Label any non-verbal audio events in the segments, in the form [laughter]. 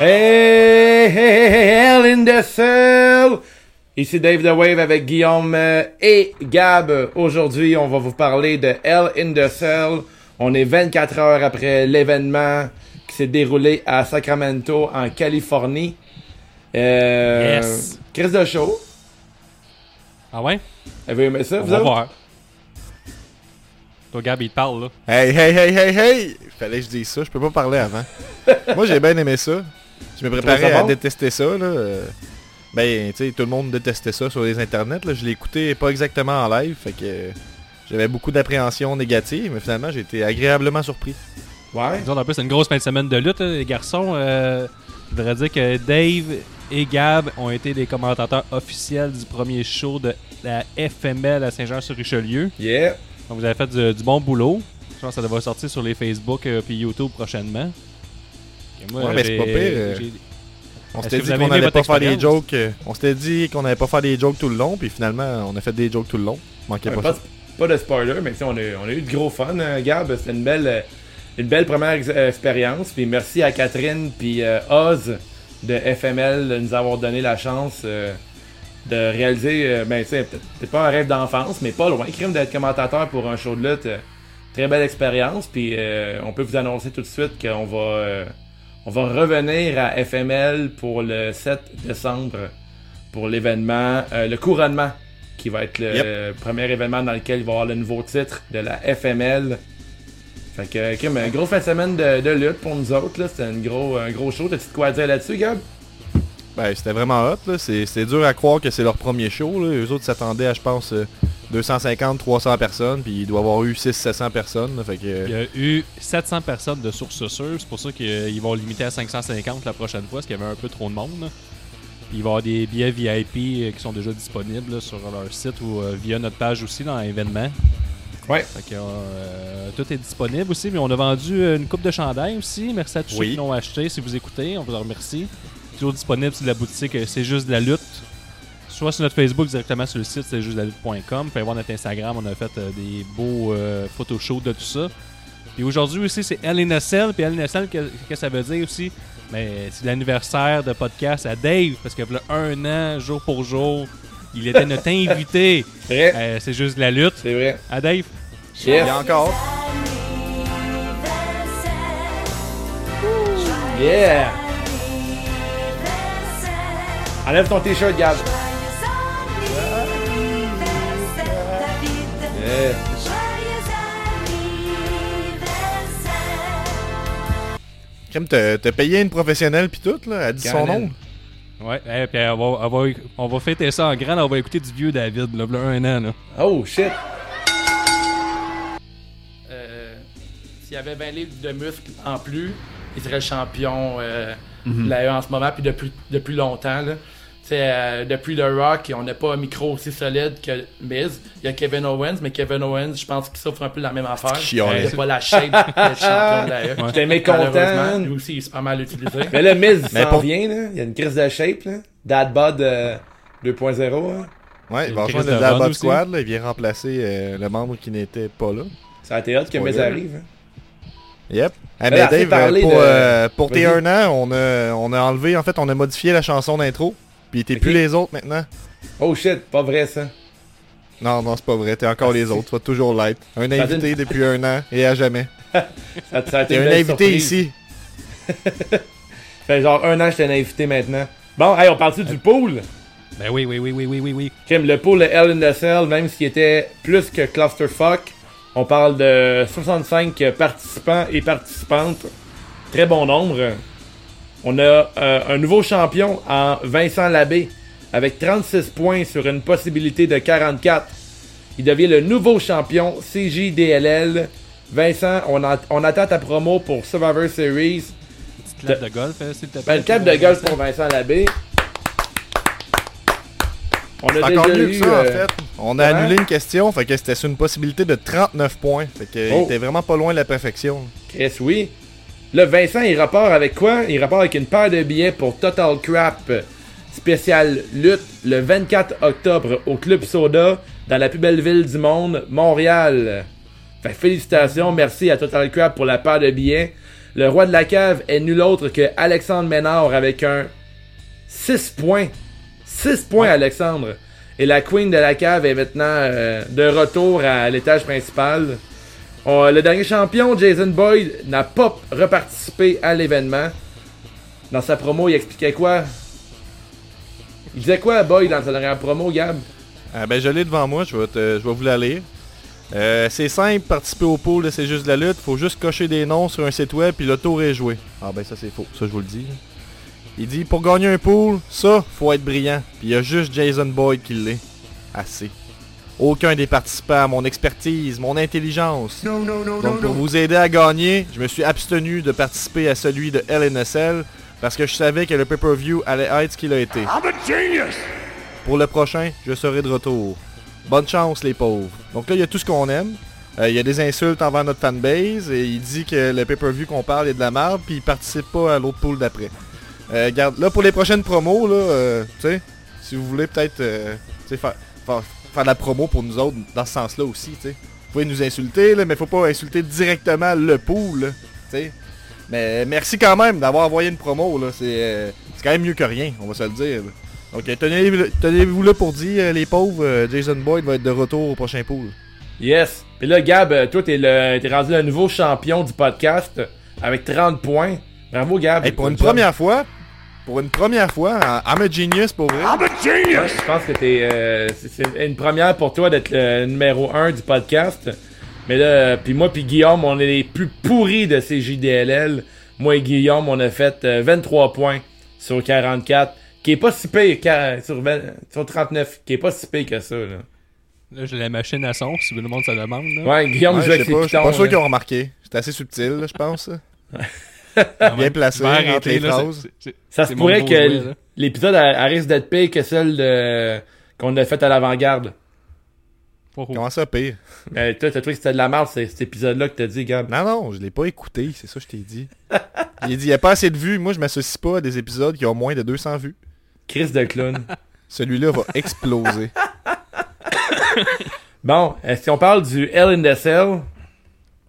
Hey, hey, hey, hey, hell in the cell! Ici Dave The Wave avec Guillaume euh, et Gab. Aujourd'hui, on va vous parler de Hell in the Cell. On est 24 heures après l'événement qui s'est déroulé à Sacramento, en Californie. Euh, Yes. Chris de show. Ah ouais? Avez-vous aimé ça, On vous va voir. Toi, Gab, il te parle, là. Hey, hey, hey, hey, hey! Fallait que je dise ça, je peux pas parler avant. [laughs] Moi, j'ai bien aimé ça. Je me préparais à bon? détester ça, là. euh, Ben, tu sais, tout le monde détestait ça sur les internets, là. Je l'ai écouté pas exactement en live, fait que euh, j'avais beaucoup d'appréhension négative, mais finalement, j'ai été agréablement surpris. Ouais. Autres, en plus, c'est une grosse fin de semaine de lutte, là, les garçons. Euh, je voudrais dire que Dave et Gab ont été les commentateurs officiels du premier show de la FML à Saint-Jean-sur-Richelieu. Yeah. Donc, vous avez fait du, du bon boulot. Je pense que ça devrait sortir sur les Facebook et YouTube prochainement. Moi, Ouais, mais c'est pas pire, euh, j'ai- On s'était dit qu'on aimé allait votre pas faire des jokes. euh, On s'était dit qu'on allait pas faire des jokes tout le long, puis finalement, on a fait des jokes tout le long. Manquait Ouais, pas pas, ça. pas de spoiler, mais tu sais, on a, on a eu de gros fun, hein, Gab. C'était une belle, euh, une belle première ex- euh, expérience. Puis merci à Catherine puis euh, Oz de FML de nous avoir donné la chance euh, de réaliser, euh, ben tu sais, peut-être pas un rêve d'enfance, mais pas loin. Crime d'être commentateur pour un show de lutte. euh, très belle expérience. Puis euh, on peut vous annoncer tout de suite qu'on va, euh, on va revenir à FML pour le 7 décembre pour l'événement, euh, le couronnement qui va être le Yep. euh, premier événement dans lequel il va y avoir le nouveau titre de la FML. Fait que, Kim, une grosse fin de semaine de, de lutte pour nous autres. C'était un gros, un gros show. T'as-tu de quoi dire là-dessus, Gab? Ben, c'était vraiment hot, là. C'est c'est dur à croire que c'est leur premier show, là. Eux autres s'attendaient à, je pense, euh, 250-300 personnes, puis il doit y avoir eu 600-700 personnes, là, Fait que... Il y a eu 700 personnes de sources sûres. C'est pour ça qu'ils vont limiter à 550 la prochaine fois, parce qu'il y avait un peu trop de monde. là. Il va y avoir des billets VIP euh, qui sont déjà disponibles là, sur leur site ou euh, via notre page aussi dans l'événement. Ouais. Fait que, euh, tout est disponible aussi, mais on a vendu euh, une coupe de chandail aussi. Merci à tous ceux qui l'ont acheté. Si vous écoutez, on vous en remercie. Toujours disponible sur la boutique euh, C'est juste de la lutte. Soit sur notre Facebook, directement sur le site c'est juste de la lutte.com. Vous pouvez voir notre Instagram, on a fait euh, des beaux euh, photoshoots de tout ça. Puis aujourd'hui aussi, c'est LNSL. Puis LNSL, qu'est-ce que ça veut dire aussi? Mais c'est l'anniversaire de podcast à Dave, parce que là, un an, jour pour jour, il était notre [laughs] invité. Vrai? Euh, c'est juste de la lutte. C'est vrai. À Dave. Il Yes. y a encore. Yeah! Enlève ton t-shirt, Gab. Yeah. Crème, t'as t'as payé une professionnelle puis tout, là, elle dit son nom. Ouais, eh, puis on va, on, va, on va fêter ça en grand. On va écouter du vieux David, là, là, un an. Là. Oh, shit. Euh, S'il y avait 20 livres de muscles en plus, il serait le champion euh, de la E en ce moment, puis depuis, depuis longtemps. Là. Euh, depuis le Rock, on n'a pas un micro aussi solide que Miz. Il y a Kevin Owens, mais Kevin Owens, je pense qu'il souffre un peu de la même affaire. Il n'a pas la shape d'être champion de la [laughs] E. J'étais mécontent. Malheureusement, lui aussi, il est pas mal utilisé. Mais là, Miz Mais s'en pour- vient, là. Il y a une crise de shape, là. Dad Bod euh, 2.0, hein. Ouais, il va rejoindre le de Dabot aussi. Squad, là, il vient remplacer euh, le membre qui n'était pas là. Ça a été hot que Miz arrive. hein. Yep. Eh, mais Dave, euh, pour, de- euh, pour tes Vas-y. un an, on a, on a enlevé, en fait, on a modifié la chanson d'intro. Puis t'es plus les autres maintenant. Oh shit, pas vrai ça. Non, non, c'est pas vrai. T'es encore Ah, les si. autres. Tu vas toujours l'être. Un invité depuis un an et à jamais. Ça, [laughs] ça a été T'es une un invité surprise. ici. [laughs] fait genre un an que j'étais un invité maintenant. Bon, hey, on parle-tu du pool? Ben oui, oui, oui, oui, oui, oui, oui. Kim, le pool de Hell in the Cell, même s'il était plus que Clusterfuck, on parle de 65 participants et participantes. Très bon nombre. On a euh, un nouveau champion en Vincent Labbé avec 36 points sur une possibilité de 44. Il devient le nouveau champion CJDLL. Vincent, on, a- on attend ta promo pour Survivor Series. Petite clap de golf, euh, s'il te plaît. Ben, le cap de golf pour Vincent Labbé. On a C'est encore déjà mieux que eu, ça, en euh, fait. On a comment? annulé une question, fait que c'était sur une possibilité de 39 points. Fait que Oh. il était vraiment pas loin de la perfection. Chris, oui. Là, Vincent, il rapporte avec quoi? Il rapporte avec une paire de billets pour Total Crap spécial lutte le 24 octobre au Club Soda dans la plus belle ville du monde, Montréal. Fait félicitations, merci à Total Crap pour la paire de billets. Le roi de la cave est nul autre que Alexandre Ménard avec un 6 points. 6 points, Alexandre. Et la queen de la cave est maintenant euh, de retour à l'étage principal. On- le dernier champion, Jason Boyd, n'a pas reparticipé à l'événement. Dans sa promo, il expliquait quoi? Il disait quoi, Boyd, dans sa dernière promo, Gab? Ah, ben, je l'ai devant moi, je vais, vous la lire. Euh, c'est simple, participer au pool, c'est juste de la lutte. Faut juste cocher des noms sur un site web puis le tour est joué. Ah ben ça c'est faux, ça je vous le dis. Il dit pour gagner un pool, ça, faut être brillant. Puis il y a juste Jason Boyd qui l'est. Assez. Aucun des participants, mon expertise, mon intelligence. Donc pour vous aider à gagner, je me suis abstenu de participer à celui de LNSL parce que je savais que le pay-per-view allait être ce qu'il a été. Pour le prochain, je serai de retour. Bonne chance les pauvres. Donc là, il y a tout ce qu'on aime. Euh, Il y a des insultes envers notre fanbase et il dit que le pay-per-view qu'on parle est de la merde puis il participe pas à l'autre pool d'après. Euh, regarde, là pour les prochaines promos, là, euh, tu sais, si vous voulez peut-être tu sais, faire, faire, faire de la promo pour nous autres dans ce sens-là aussi, tu sais. Vous pouvez nous insulter, là, mais faut pas insulter directement le pool, tu sais. Mais merci quand même d'avoir envoyé une promo, là. C'est euh, quand même mieux que rien, on va se le dire. là. Donc euh, tenez- tenez-vous là pour dire, euh, les pauvres, Jason Boyd va être de retour au prochain pool. Yes. Puis là, Gab, toi, t'es, le, rendu le nouveau champion du podcast avec 30 points. Bravo, Gab. Hey, pour une job. première fois, pour une première fois, I'm I'm a genius pour vrai. Ouais, je pense que t'es, euh, c'est, c'est une première pour toi d'être le numéro 1 du podcast. Mais là, euh, puis moi puis Guillaume, on est les plus pourris de ces JDLL. Moi et Guillaume, on a fait euh, 23 points sur 44, qui est pas si pire sur, 20 sur 39, qui est pas si pire que ça. Là. Là, j'ai la machine à son, si tout le monde se demande. Là. Ouais, Guillaume Ouais, je sais pas, je suis pas sûr qu'ils ont remarqué. C'était assez subtil, là, je pense. [laughs] Bien placé, entre les là, phrases. Ça se pourrait que l'épisode risque d'être pire que celle de, qu'on a fait à l'avant-garde. Oh, oh. Comment ça, pire? Mais toi, t'as trouvé que c'était de la merde, c'est- cet épisode-là que t'as dit, Gab. Non, non, je l'ai pas écouté, c'est ça que je t'ai dit. Il dit, il y a pas assez de vues. Moi, je m'associe pas à des épisodes qui ont moins de 200 vues. Chris de clown. [laughs] Celui-là va exploser. bon, euh, si on parle du Hell in the Cell,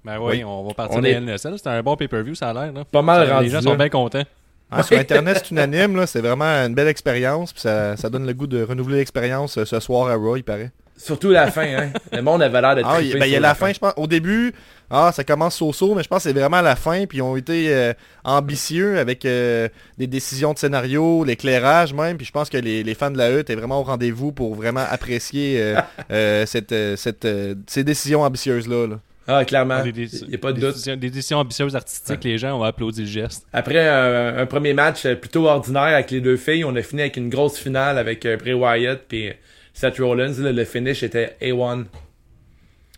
Ben oui, Oui. on va partir On de est- LNSL. C'était un bon pay-per-view, ça a l'air. là. pas mal Ça, rendu Les gens là. sont bien contents. Ah, sur Internet, c'est [laughs] unanime, là. C'est vraiment une belle expérience. Puis ça, ça donne le goût de renouveler l'expérience euh, ce soir à Raw, il paraît. Surtout la fin, hein. [laughs] Le monde avait l'air d'être Ah, il ben, il y a sur la fin, je pense. Au début, ah, ça commence so-so, mais je pense que c'est vraiment la fin. Puis ils ont été euh, ambitieux avec euh, des décisions de scénario, l'éclairage même. Puis je pense que les, les fans de la E étaient vraiment au rendez-vous pour vraiment apprécier euh, [laughs] euh, cette, euh, cette, euh, ces décisions ambitieuses-là. là. Ah, clairement. Il n'y a pas de des doute. décisions- des décisions ambitieuses artistiques, les gens ont applaudi le geste. Après un, un premier match euh, plutôt ordinaire avec les deux filles, on a fini avec une grosse finale avec euh, Bray Wyatt puis Seth Rollins. là, le finish était A1.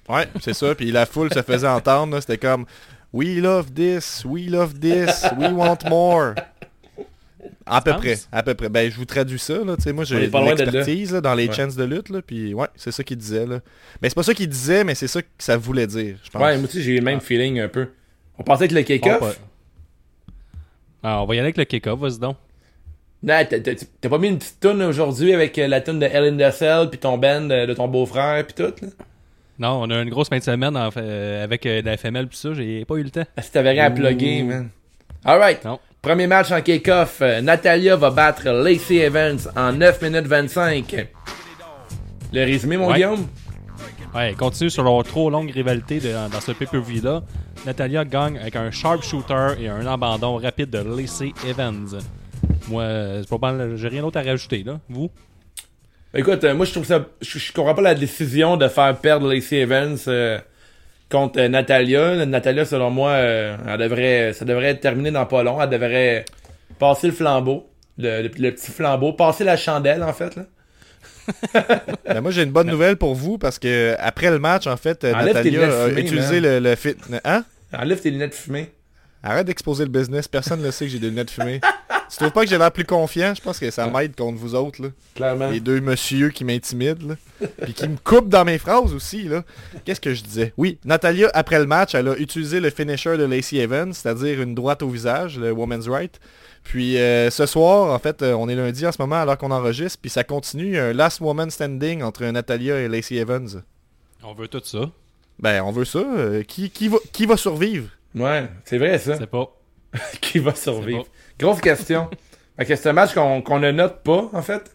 Ouais, c'est ça. Puis la foule se faisait entendre. C'était comme We love this, we love this, we want more. À peu près, à peu près. Ben, je vous traduis ça, là. Tu sais, moi, j'ai loin de là. dans les Ouais. chances de lutte, là. Puis, ouais, c'est ça qu'il disait, là. Mais c'est pas ça qu'il disait, mais c'est ça que ça voulait dire, je pense. Ouais, moi aussi j'ai eu le même feeling un peu. On pensait que le kick-off? Pas- Ah, on va y aller avec le kick-off, vas-y donc. Non, t'as- pas mis une petite tune aujourd'hui avec euh, la tune de the Cell puis ton band euh, de ton beau-frère puis tout là? Non, on a une grosse fin de semaine en fait, euh, avec euh, la FML pis ça, j'ai pas eu le temps. Ah, Si t'avais rien à plugger, man. Alright. Premier match en kick-off. Euh, Natalia va battre Lacey Evans en 9 minutes 25. Le résumé, mon Ouais. Guillaume? Ouais, continue sur leur trop longue rivalité de- dans ce pay-per-view-là. Natalia gagne avec un sharpshooter et un abandon rapide de Lacey Evans. Moi, euh, c'est pas j'ai rien d'autre à rajouter, là. Vous? Écoute, euh, moi je trouve ça. Je, je comprends pas la décision de faire perdre Lacey Evans euh, contre euh, Natalia. Natalia, selon moi, euh, elle devrait, ça devrait être terminé dans pas long. Elle devrait passer le flambeau. Le, le- le petit flambeau. Passer la chandelle, en fait. Là. [laughs] Ben, moi, j'ai une bonne nouvelle pour vous parce que après le match, en fait, euh, Enlève Natalia a fumées, utilisé le, le fit. Hein? Enlève tes lunettes fumées. Arrête d'exposer le business. Personne ne sait que j'ai des lunettes fumées. [laughs] tu trouves pas que j'ai l'air plus confiant? Je pense que ça m'aide contre vous autres, là. Clairement. Les deux messieurs qui m'intimident. Puis qui me coupent dans mes phrases aussi, là. Qu'est-ce que je disais? Oui, Natalia, après le match, elle a utilisé le finisher de Lacey Evans, c'est-à-dire une droite au visage, le Woman's Right. Puis euh, ce soir, en fait, euh, on est lundi en ce moment alors qu'on enregistre, puis ça continue, un last woman standing entre Natalia et Lacey Evans. On veut tout ça. Ben, on veut ça. euh, qui, qui, va, qui va survivre? Ouais, c'est vrai ça. C'est pas. [laughs] Qui va survivre? Grosse question. fait que c'est un match qu'on ne note pas, en fait?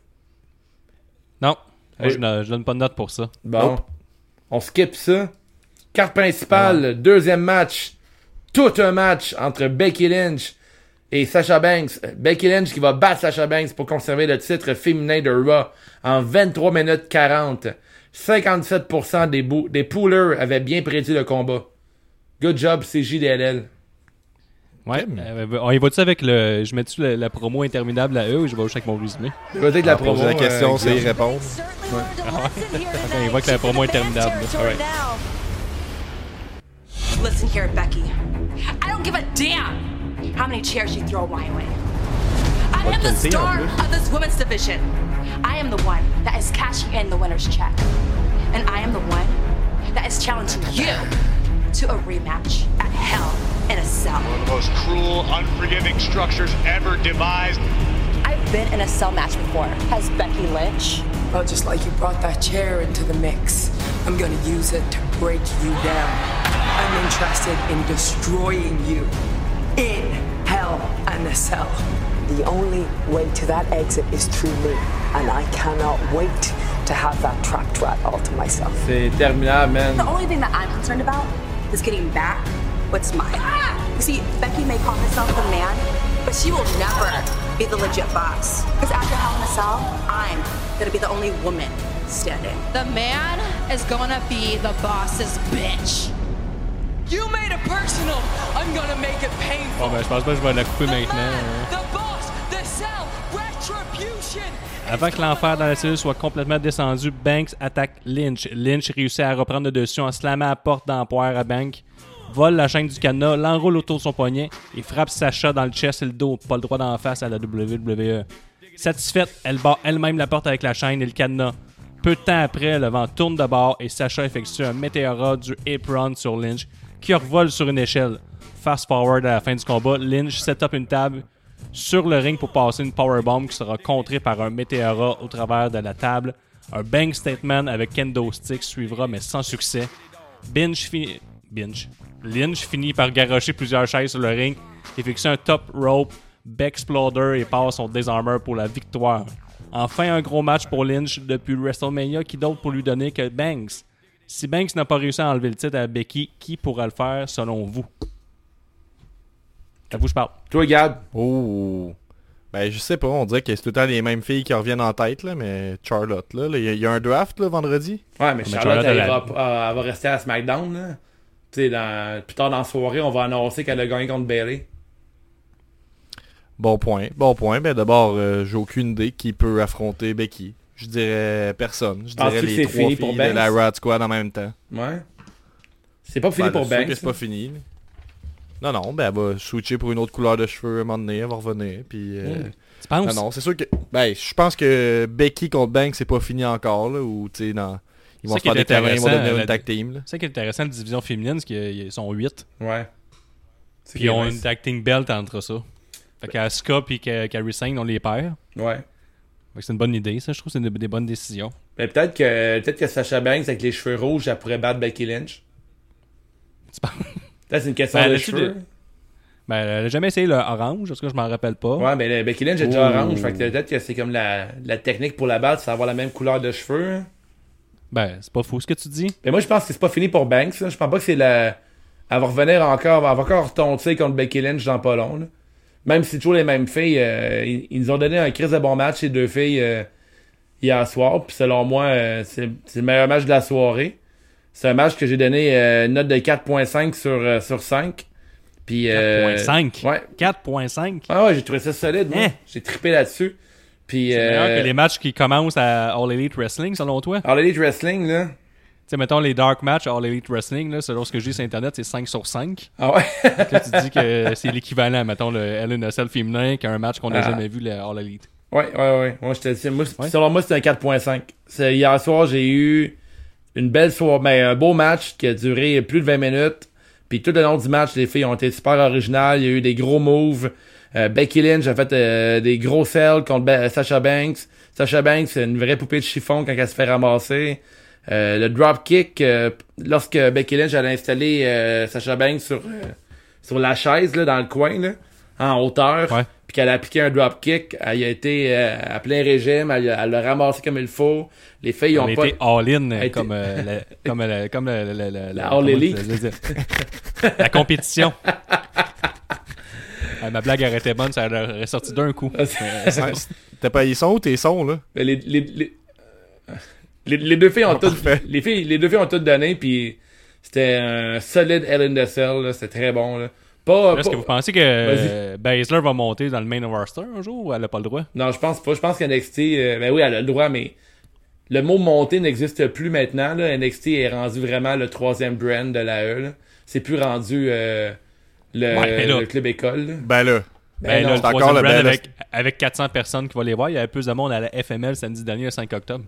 Non. Moi, je, ne- je donne pas de note pour ça. Bon. On skip ça. Carte principale, deuxième match. Tout un match entre Becky Lynch et Sasha Banks. Becky Lynch qui va battre Sasha Banks pour conserver le titre féminin de Raw en 23 minutes 40. 57% des, des poolers avaient bien prédit le combat. Good job, CJDLL. Ouais. Euh, on y va-tu avec le. Je mets-tu la, la promo interminable à eux ou je vais juste avec mon résumé? Je vais dire de la promo. la question, euh, c'est y répondre. Ok, il voit que la promo interminable. là. Alright. Listen here, Becky. I don't give a damn how many chairs you throw my way. I am the star of this women's division. I am the one that is cashing in the winner's check. And I am the one that is challenging you to a rematch at Hell in a Cell. One of the most cruel, unforgiving structures ever devised. I've been in a cell match before. Has Becky Lynch? Well, just like you brought that chair into the mix, I'm gonna use it to break you down. I'm interested in destroying you in hell and a cell. The only way to that exit is through me, and I cannot wait to have that trapped rat all to myself. C'est terminable, The only thing that I'm concerned about is getting back what's mine. You see, Becky may call herself the man, but she will never be the legit boss. Because after Hell in a Cell, I'm gonna be the only woman standing. The man is gonna be the boss's bitch. You made it personal. I'm gonna make it painful. Bon, ben, je pense pas que je vais la couper the maintenant. Avant que l'enfer dans la cellule soit complètement descendu, Banks attaque Lynch. Lynch réussit à reprendre le dessus en slammant la porte d'empoire à Banks, vole la chaîne du cadenas, l'enroule autour de son poignet et frappe Sacha dans le chest et le dos. Pas le droit d'en face à la WWE. Satisfaite, elle bat elle-même la porte avec la chaîne et le cadenas. Peu de temps après, le vent tourne de bord et Sacha effectue un météora du apron sur Lynch qui revole sur une échelle. Fast forward à la fin du combat, Lynch set up une table sur le ring pour passer une powerbomb qui sera contrée par un météora au travers de la table. Un bang statement avec kendo stick suivra mais sans succès. Binge finit. Binge. Lynch finit par garrocher plusieurs chaises sur le ring, effectue un top rope, Bexploder et passe son désarmeur pour la victoire. Enfin, un gros match pour Lynch depuis WrestleMania, qui d'autre pour lui donner que Banks. Si Banks n'a pas réussi à enlever le titre à Becky, qui pourra le faire selon vous? À vous, je parle. Toi, Gab? Oh. Ben, je sais pas, on dirait que c'est tout le temps les mêmes filles qui reviennent en tête, là, mais Charlotte, là, il y, a- il y a un draft, là, vendredi? Ouais, mais Mais Charlotte, Charlotte, elle, va rester à SmackDown. Là. Tu sais, dans, plus tard dans la soirée, on va annoncer qu'elle a gagné contre Bailey. Bon point, bon point. Ben, d'abord, euh, j'ai aucune idée qui peut affronter Becky. Je dirais personne. Je dirais que les c'est trois fini filles pour de la Rad Squad en même temps. Ouais. C'est pas fini Ben, pour Banks. c'est pas fini. Non, non, ben, elle va switcher pour une autre couleur de cheveux à un moment donné, elle va revenir, puis... euh, Mm. Tu penses? Non, non, c'est sûr que... Ben, je pense que Becky contre Banks, c'est pas fini encore, là, ou, tu sais, dans... Ils vont faire des câlins, ils vont devenir une tag team. C'est ça qui est intéressant, la division féminine, c'est qu'ils sont 8. Ouais. Puis ils ont une tag team belt entre ça. Fait qu'Asuka puis que- Kairi Sane, on les perd. Ouais. Fait que c'est une bonne idée, ça. Je trouve que c'est des, des bonnes décisions. Mais peut-être que peut-être que Sacha Banks avec les cheveux rouges, elle pourrait battre Becky Lynch. Tu penses? Peut-être c'est une question Ben, de cheveux. Ben, elle a jamais essayé le orange, parce que je m'en rappelle pas. Ouais, mais le Becky Lynch est déjà orange. Fait que peut-être que c'est comme la, la technique pour la battre, c'est avoir la même couleur de cheveux. Ben, c'est pas fou ce que tu dis. Mais moi, je pense que c'est pas fini pour Banks. là. Je pense pas que c'est la. Elle va revenir encore. Elle va encore retomber contre Becky Lynch dans pas long. là. Même si c'est toujours les mêmes filles. euh, ils, ils nous ont donné un crise de bon match, ces deux filles, euh, hier soir. Puis selon moi, euh, c'est le meilleur match de la soirée. C'est un match que j'ai donné euh, une note de 4.5 sur, euh, sur 5. Puis, euh, 4.5. Ouais. 4.5. Ah ouais, j'ai trouvé ça solide, moi. Hein? J'ai trippé là-dessus. Puis, C'est euh, meilleur que les matchs qui commencent à All Elite Wrestling, selon toi? Tu All Elite Wrestling, là. sais, mettons les Dark Match à All Elite Wrestling, là, selon ce que je dis sur Internet, c'est 5 sur 5. Ah ouais? [laughs] Là, tu dis que c'est l'équivalent, mettons, le Cell féminin qu'un match qu'on n'a Ah. jamais vu, le All Elite. Ouais, ouais, ouais. Moi, je te dis, moi, Ouais. selon moi, c'est un 4.5. C'est- Hier soir, j'ai eu une belle soirée, mais un beau match qui a duré plus de 20 minutes. Puis tout le long du match, les filles ont été super originales. Il y a eu des gros moves. Euh, Becky Lynch a fait euh, des gros sells contre Sasha Banks. Sasha Banks, c'est une vraie poupée de chiffon quand elle se fait ramasser. Euh, le drop kick, lorsque Becky Lynch a installé euh, Sasha Banks sur, sur la chaise, là, dans le coin, là, en hauteur. Ouais. Puis qu'elle a appliqué un dropkick. Elle a été euh, à plein régime. Elle, a- elle l'a ramassé comme il faut. Les filles On ont pas. all-in euh, a été- comme, euh, la, [laughs] comme, euh, La All Elite. la compétition. [laughs] Ah, ma blague aurait été bonne, ça aurait sorti d'un coup. Ah, Ouais, T'as pas, ils sont où tes sons, là? Les, les, les, les- deux filles ont Ah, toutes, parfait. les filles, les deux filles ont toutes donné, puis c'était un solide Cell, là, c'était très bon, là. Pas, Est-ce pas- que vous pensez que euh, Baszler va monter dans le main roster un jour ou elle a pas le droit? non, je pense pas, je pense qu'NXT, euh, ben oui, elle a le droit, mais le mot monter n'existe plus maintenant, là. NXT est rendu vraiment le troisième brand de la E, là. C'est plus rendu, euh, le, Ouais, mais là- le club école, là. Ben là. Ben, non, là, le c'est encore troisième le brand avec 400 personnes qui vont les voir. Il y avait plus de monde à la FML samedi dernier, le 5 octobre.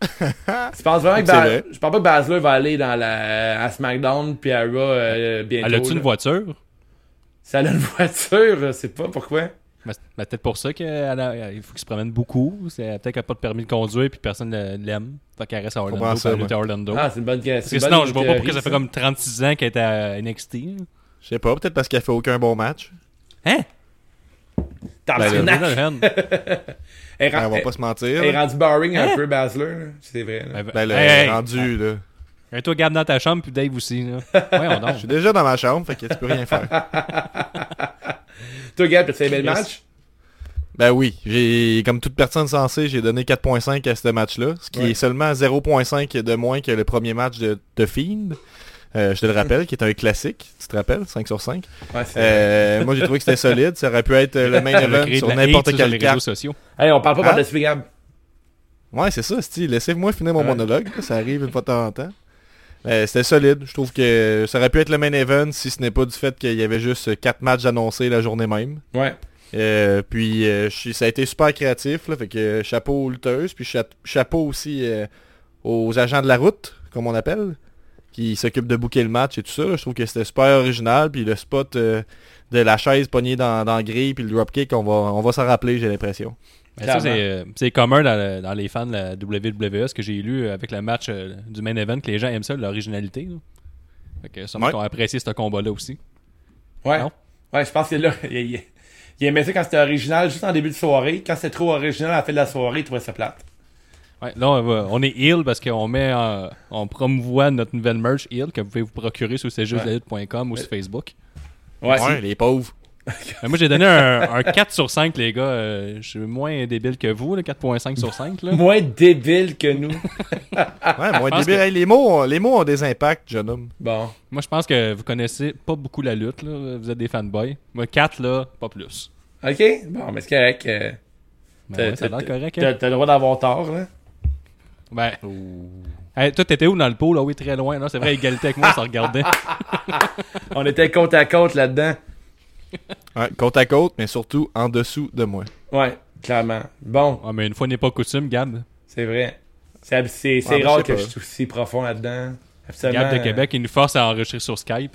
[laughs] Tu penses vraiment que C'est Ba- vrai. je pense pas que Basler va aller dans la, à SmackDown puis à Raw, euh, bientôt. Elle a-tu une voiture? Si elle a une [laughs] voiture, je sais pas pourquoi. Ben, c'est ben, peut-être pour ça qu'il faut qu'il se promène beaucoup. C'est peut-être qu'elle n'a pas de permis de conduire puis personne ne l'aime. Fait qu'elle reste à Orlando. ça, à Orlando. Ah, c'est une bonne question. Parce que sinon, je vois pas pourquoi ça fait comme 36 ans qu'elle est à NXT. Je sais pas, peut-être parce qu'elle fait aucun bon match. Hein? Ben, comme. là, [laughs] Elle est Ben, on va pas se mentir. elle est rendue boring un Hein? peu, Basler. C'est vrai. là. Ben Hey, elle est hey. rendue, là. Et toi, Gab dans ta chambre, puis Dave aussi. Là. [laughs] Je suis déjà dans ma chambre, fait que tu peux rien faire. [laughs] Toi, Gab, tu as aimé le match? Ben oui, j'ai comme toute personne sensée, j'ai donné 4.5 à ce match-là, ce qui Ouais. est seulement 0.5 de moins que le premier match de, de Fiend. Euh, je te le rappelle, qui est un classique, tu te rappelles, 5 sur 5. Ouais, c'est Euh, moi j'ai trouvé que c'était solide, ça aurait pu être euh, le main event sur n'importe quelle les carte. réseaux sociaux. Hey, on parle pas Hein? par-dessus Gab. Ouais, c'est ça, style. Laissez-moi finir mon Ouais. monologue. Ça arrive une fois de temps en temps. Euh, C'était solide. Je trouve que ça aurait pu être le main event si ce n'est pas du fait qu'il y avait juste 4 matchs annoncés la journée même. Ouais. Euh, puis euh, ça a été super créatif. Là, fait que chapeau aux lutteuses. Puis cha- chapeau aussi euh, aux agents de la route, comme on appelle, qui s'occupent de booker le match et tout ça. là. Je trouve que c'était super original. Puis le spot euh, de la chaise pognée dans, dans la grille, puis le dropkick, on va, on va s'en rappeler, j'ai l'impression. Ça, c'est euh, c'est commun dans, le- dans les fans de la WWE, ce que j'ai lu euh, avec le match euh, du main event, que les gens aiment ça, l'originalité. là. Fait que sûrement Ouais. qu'on a apprécié ce combat-là aussi. Ouais. Non? Ouais, je pense que là, [laughs] il, il, il aimait ça quand c'était original, juste en début de soirée. Quand c'était trop original à la fin de la soirée, il trouvait ça plate. Ouais, là, on, va- on est heel parce qu'on met en- on promouvoit notre nouvelle merch heel que vous pouvez vous procurer sur cjustlalutte.com ou sur Facebook. Ouais. Ouais, les pauvres. Mais [laughs] moi, j'ai donné un, un 4 sur 5, les gars. Euh, je suis moins débile que vous, là, 4.5 sur 5. Là. Moins débile que nous. [laughs] Ouais, moi, pense débile. que- Hey, les, mots, ont- les mots ont des impacts, jeune homme. Bon. Moi, je pense que vous connaissez pas beaucoup la lutte. Là. Vous êtes des fanboys. Moi, 4, là, pas plus. OK? Bon, mais c'est correct. euh, Ben t'as- ouais, ça a t'as- l'air correct. T'as Hein? t'as le droit d'avoir tort, là. Ben. Hey, toi, t'étais où dans le pot? Là, oui, très loin. Non, c'est vrai, égalité avec moi, se regardait. [laughs] On était côte à côte là-dedans. Ouais, côte à côte, mais surtout en dessous de moi. Ouais, clairement. Bon, Ah, mais une fois n'est pas coutume, Gab. c'est vrai. C'est Ah, rare que pas. je suis aussi profond là-dedans. Absolument. Gab de Québec, il nous force à enregistrer sur Skype.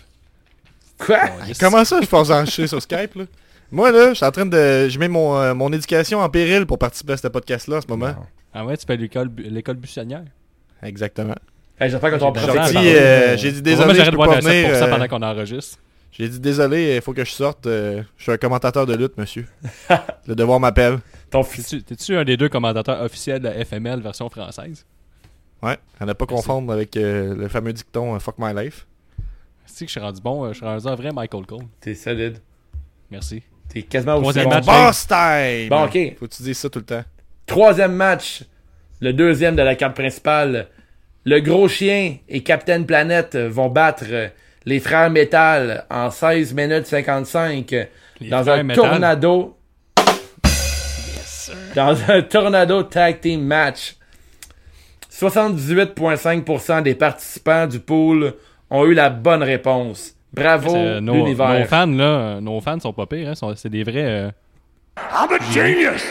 Quoi? Yes. Comment ça, je pense enregistrer sur Skype, là? Moi, là, je suis en train de... Je mets mon, euh, mon éducation en péril pour participer à ce podcast-là en ce moment. Ah ouais, tu fais l'école l'école buissonnière? Exactement. Hey, J'espère que ton J'ai J'ai prochain Attends, dit, pardon. euh, j'ai dit Moi, désolé, je j'arrête de peux voir pas de 7% venir. euh, pendant qu'on enregistre. J'ai dit désolé, il faut que je sorte. je suis un commentateur de lutte, monsieur. [laughs] Le devoir m'appelle. ton fils. T'es-tu- un des deux commentateurs officiels de la FML version française? Ouais, à ne pas confondre avec euh, le fameux dicton euh, Fuck my life. C'est que je suis rendu bon, euh, je suis rendu un vrai Michael Cole? T'es solide. Merci. T'es quasiment aussi Troisième bon. match. Boss time! Bon, ok. Faut que tu dises ça tout le temps. Troisième match. Le deuxième de la carte principale. Le gros chien et Captain Planet vont battre les frères Metal en 16 minutes 55 Les dans un Metal. tornado. Dans un tornado tag team match. 78,5% des participants du pool ont eu la bonne réponse. Bravo, euh, nos, l'univers. nos fans, là, nos fans sont pas pires, hein, c'est des vrais. euh,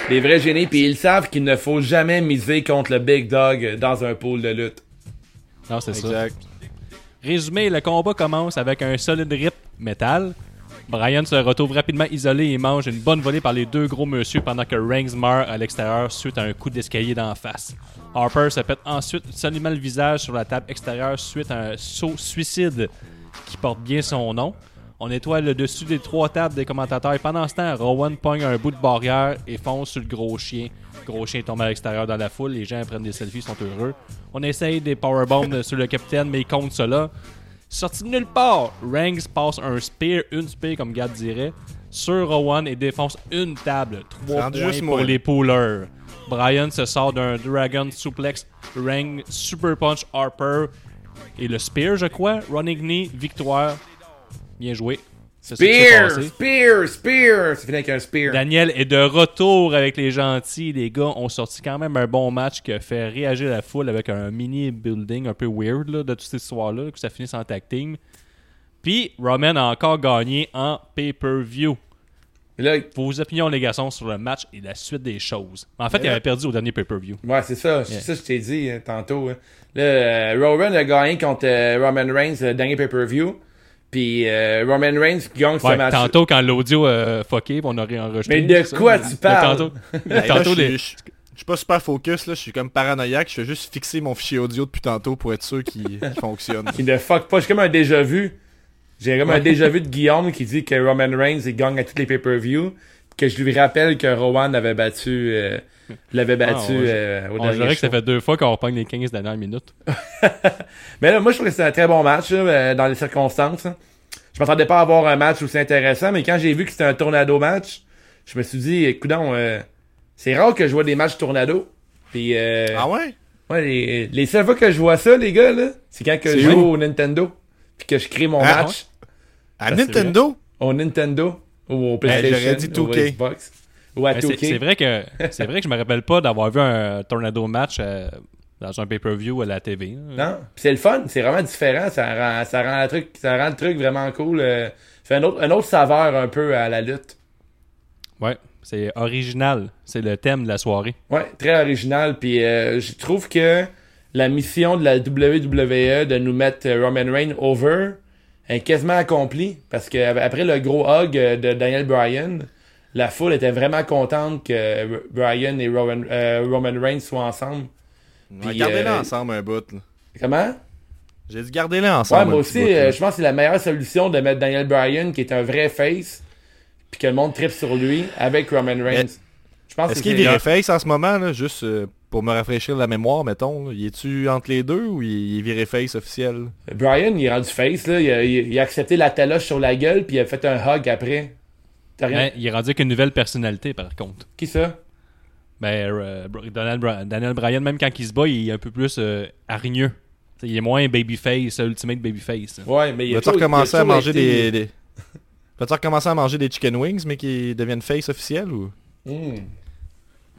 Des vrais génies, puis ils savent qu'il ne faut jamais miser contre le Big Dog dans un pool de lutte. Non, c'est ça. Exact. Résumé, le combat commence avec un solide rip métal. Brian se retrouve rapidement isolé et mange une bonne volée par les deux gros monsieur pendant que Reigns meurt à l'extérieur suite à un coup d'escalier d'en face. Harper se pète ensuite solidement le visage sur la table extérieure suite à un saut suicide qui porte bien son nom. On nettoie le dessus des trois tables des commentateurs. Et pendant ce temps, Rowan pogne un bout de barrière et fonce sur le gros chien. Le gros chien tombe à l'extérieur dans la foule. Les gens prennent des selfies, sont heureux. On essaye des powerbombs [laughs] sur le capitaine, mais il compte cela. Sorti de nulle part, Rangs passe un spear, une spear comme Gad dirait, sur Rowan et défonce une table. Trois points juste pour les poolers. Brian se sort d'un Dragon Suplex, Rang Super Punch Harper et le Spear, je crois. Running Knee, victoire. Bien joué. Spear! Spear! Spear! C'est fini avec un spear. Daniel est de retour avec les gentils. Les gars ont sorti quand même un bon match qui a fait réagir la foule avec un mini building un peu weird là, de toute cette histoire-là, que ça finisse en tag team. Puis Roman a encore gagné en pay-per-view. Là, Vos opinions, les garçons, sur le match et la suite des choses. En fait, il avait perdu au dernier pay-per-view. ouais, c'est ça. C'est ça que je t'ai dit hein, tantôt. hein. Là, euh, Rowan a gagné contre euh, Roman Reigns le dernier pay-per-view. Puis euh, Roman Reigns gagne ce Ouais, match. tantôt, quand l'audio a fucké, on aurait enregistré. Mais de ça. quoi Mais tu parles? Tantôt, [laughs] tantôt je, les- suis- je- je suis pas super focus, là. Je suis comme paranoïaque. Je fais juste fixer mon fichier audio depuis tantôt pour être sûr qu'il qu'il fonctionne. qui ne fuck pas. J'ai comme un déjà vu. J'ai comme un déjà vu de Guillaume qui dit que Roman Reigns il gagne à tous les pay-per-view. Que je lui rappelle que Rowan avait battu, euh, l'avait battu Ah, ouais, euh, au On dernier dirait que ça fait deux fois qu'on repogne les 15 dernières minutes. [laughs] Mais là, moi, je trouve que c'était un très bon match là, euh, dans les circonstances. Je m'attendais pas à avoir un match aussi intéressant, mais quand j'ai vu que c'était un tornado match, je me suis dit, écoute, c'est rare que je vois des matchs tornado. Puis, euh, Ah ouais? ouais, les, les seules fois que je vois ça, les gars, là, c'est quand que je C'est joue au Nintendo. Puis que je crée mon Ah, match À Ça, Nintendo? au Nintendo ou au PlayStation j'aurais dit ou 2K. Xbox ou à Ben, c'est 2K. c'est vrai que [laughs] c'est vrai que je me rappelle pas d'avoir vu un tornado match euh, dans un pay-per-view à la TV. Non, Puis c'est le fun, c'est vraiment différent, ça rend, ça rend le truc, ça rend le truc vraiment cool. euh, fait un autre, un autre saveur un peu à la lutte. Ouais, c'est original. C'est le thème de la soirée. Ouais, très original. Puis euh, je trouve que la mission de la WWE de nous mettre euh, Roman Reigns over est quasiment accomplie. Parce que après le gros hug euh, de Daniel Bryan, la foule était vraiment contente que Bryan et Roman, euh, Roman Reigns soient ensemble. Ouais, Gardez-les euh, ensemble un bout. là. Comment? J'ai dit gardez-les ensemble. Ouais, moi aussi, bout, euh, je pense que c'est la meilleure solution de mettre Daniel Bryan, qui est un vrai face, puis que le monde tripe sur lui, avec Roman Reigns. Je pense Est-ce que qu'il est viré face en ce moment, là, juste euh, pour me rafraîchir la mémoire, mettons? là? Il est-tu entre les deux ou il est viré face officiel? Brian, il est rendu face, là. Il a, il- il a accepté la taloche sur la gueule, puis il a fait un hug après. T'as rien? Mais il est rendu avec une nouvelle personnalité, par contre. Qui ça? Ben, euh, Br- Daniel, Bra- Daniel Bryan, même quand il se bat, il est un peu plus euh, hargneux. T'sais, il est moins babyface, ultimate babyface. Ouais, mais il a recommencer à manger été- des... des... Vas-tu recommencer à manger des chicken wings, mais qui deviennent face officiel ou... Hmm.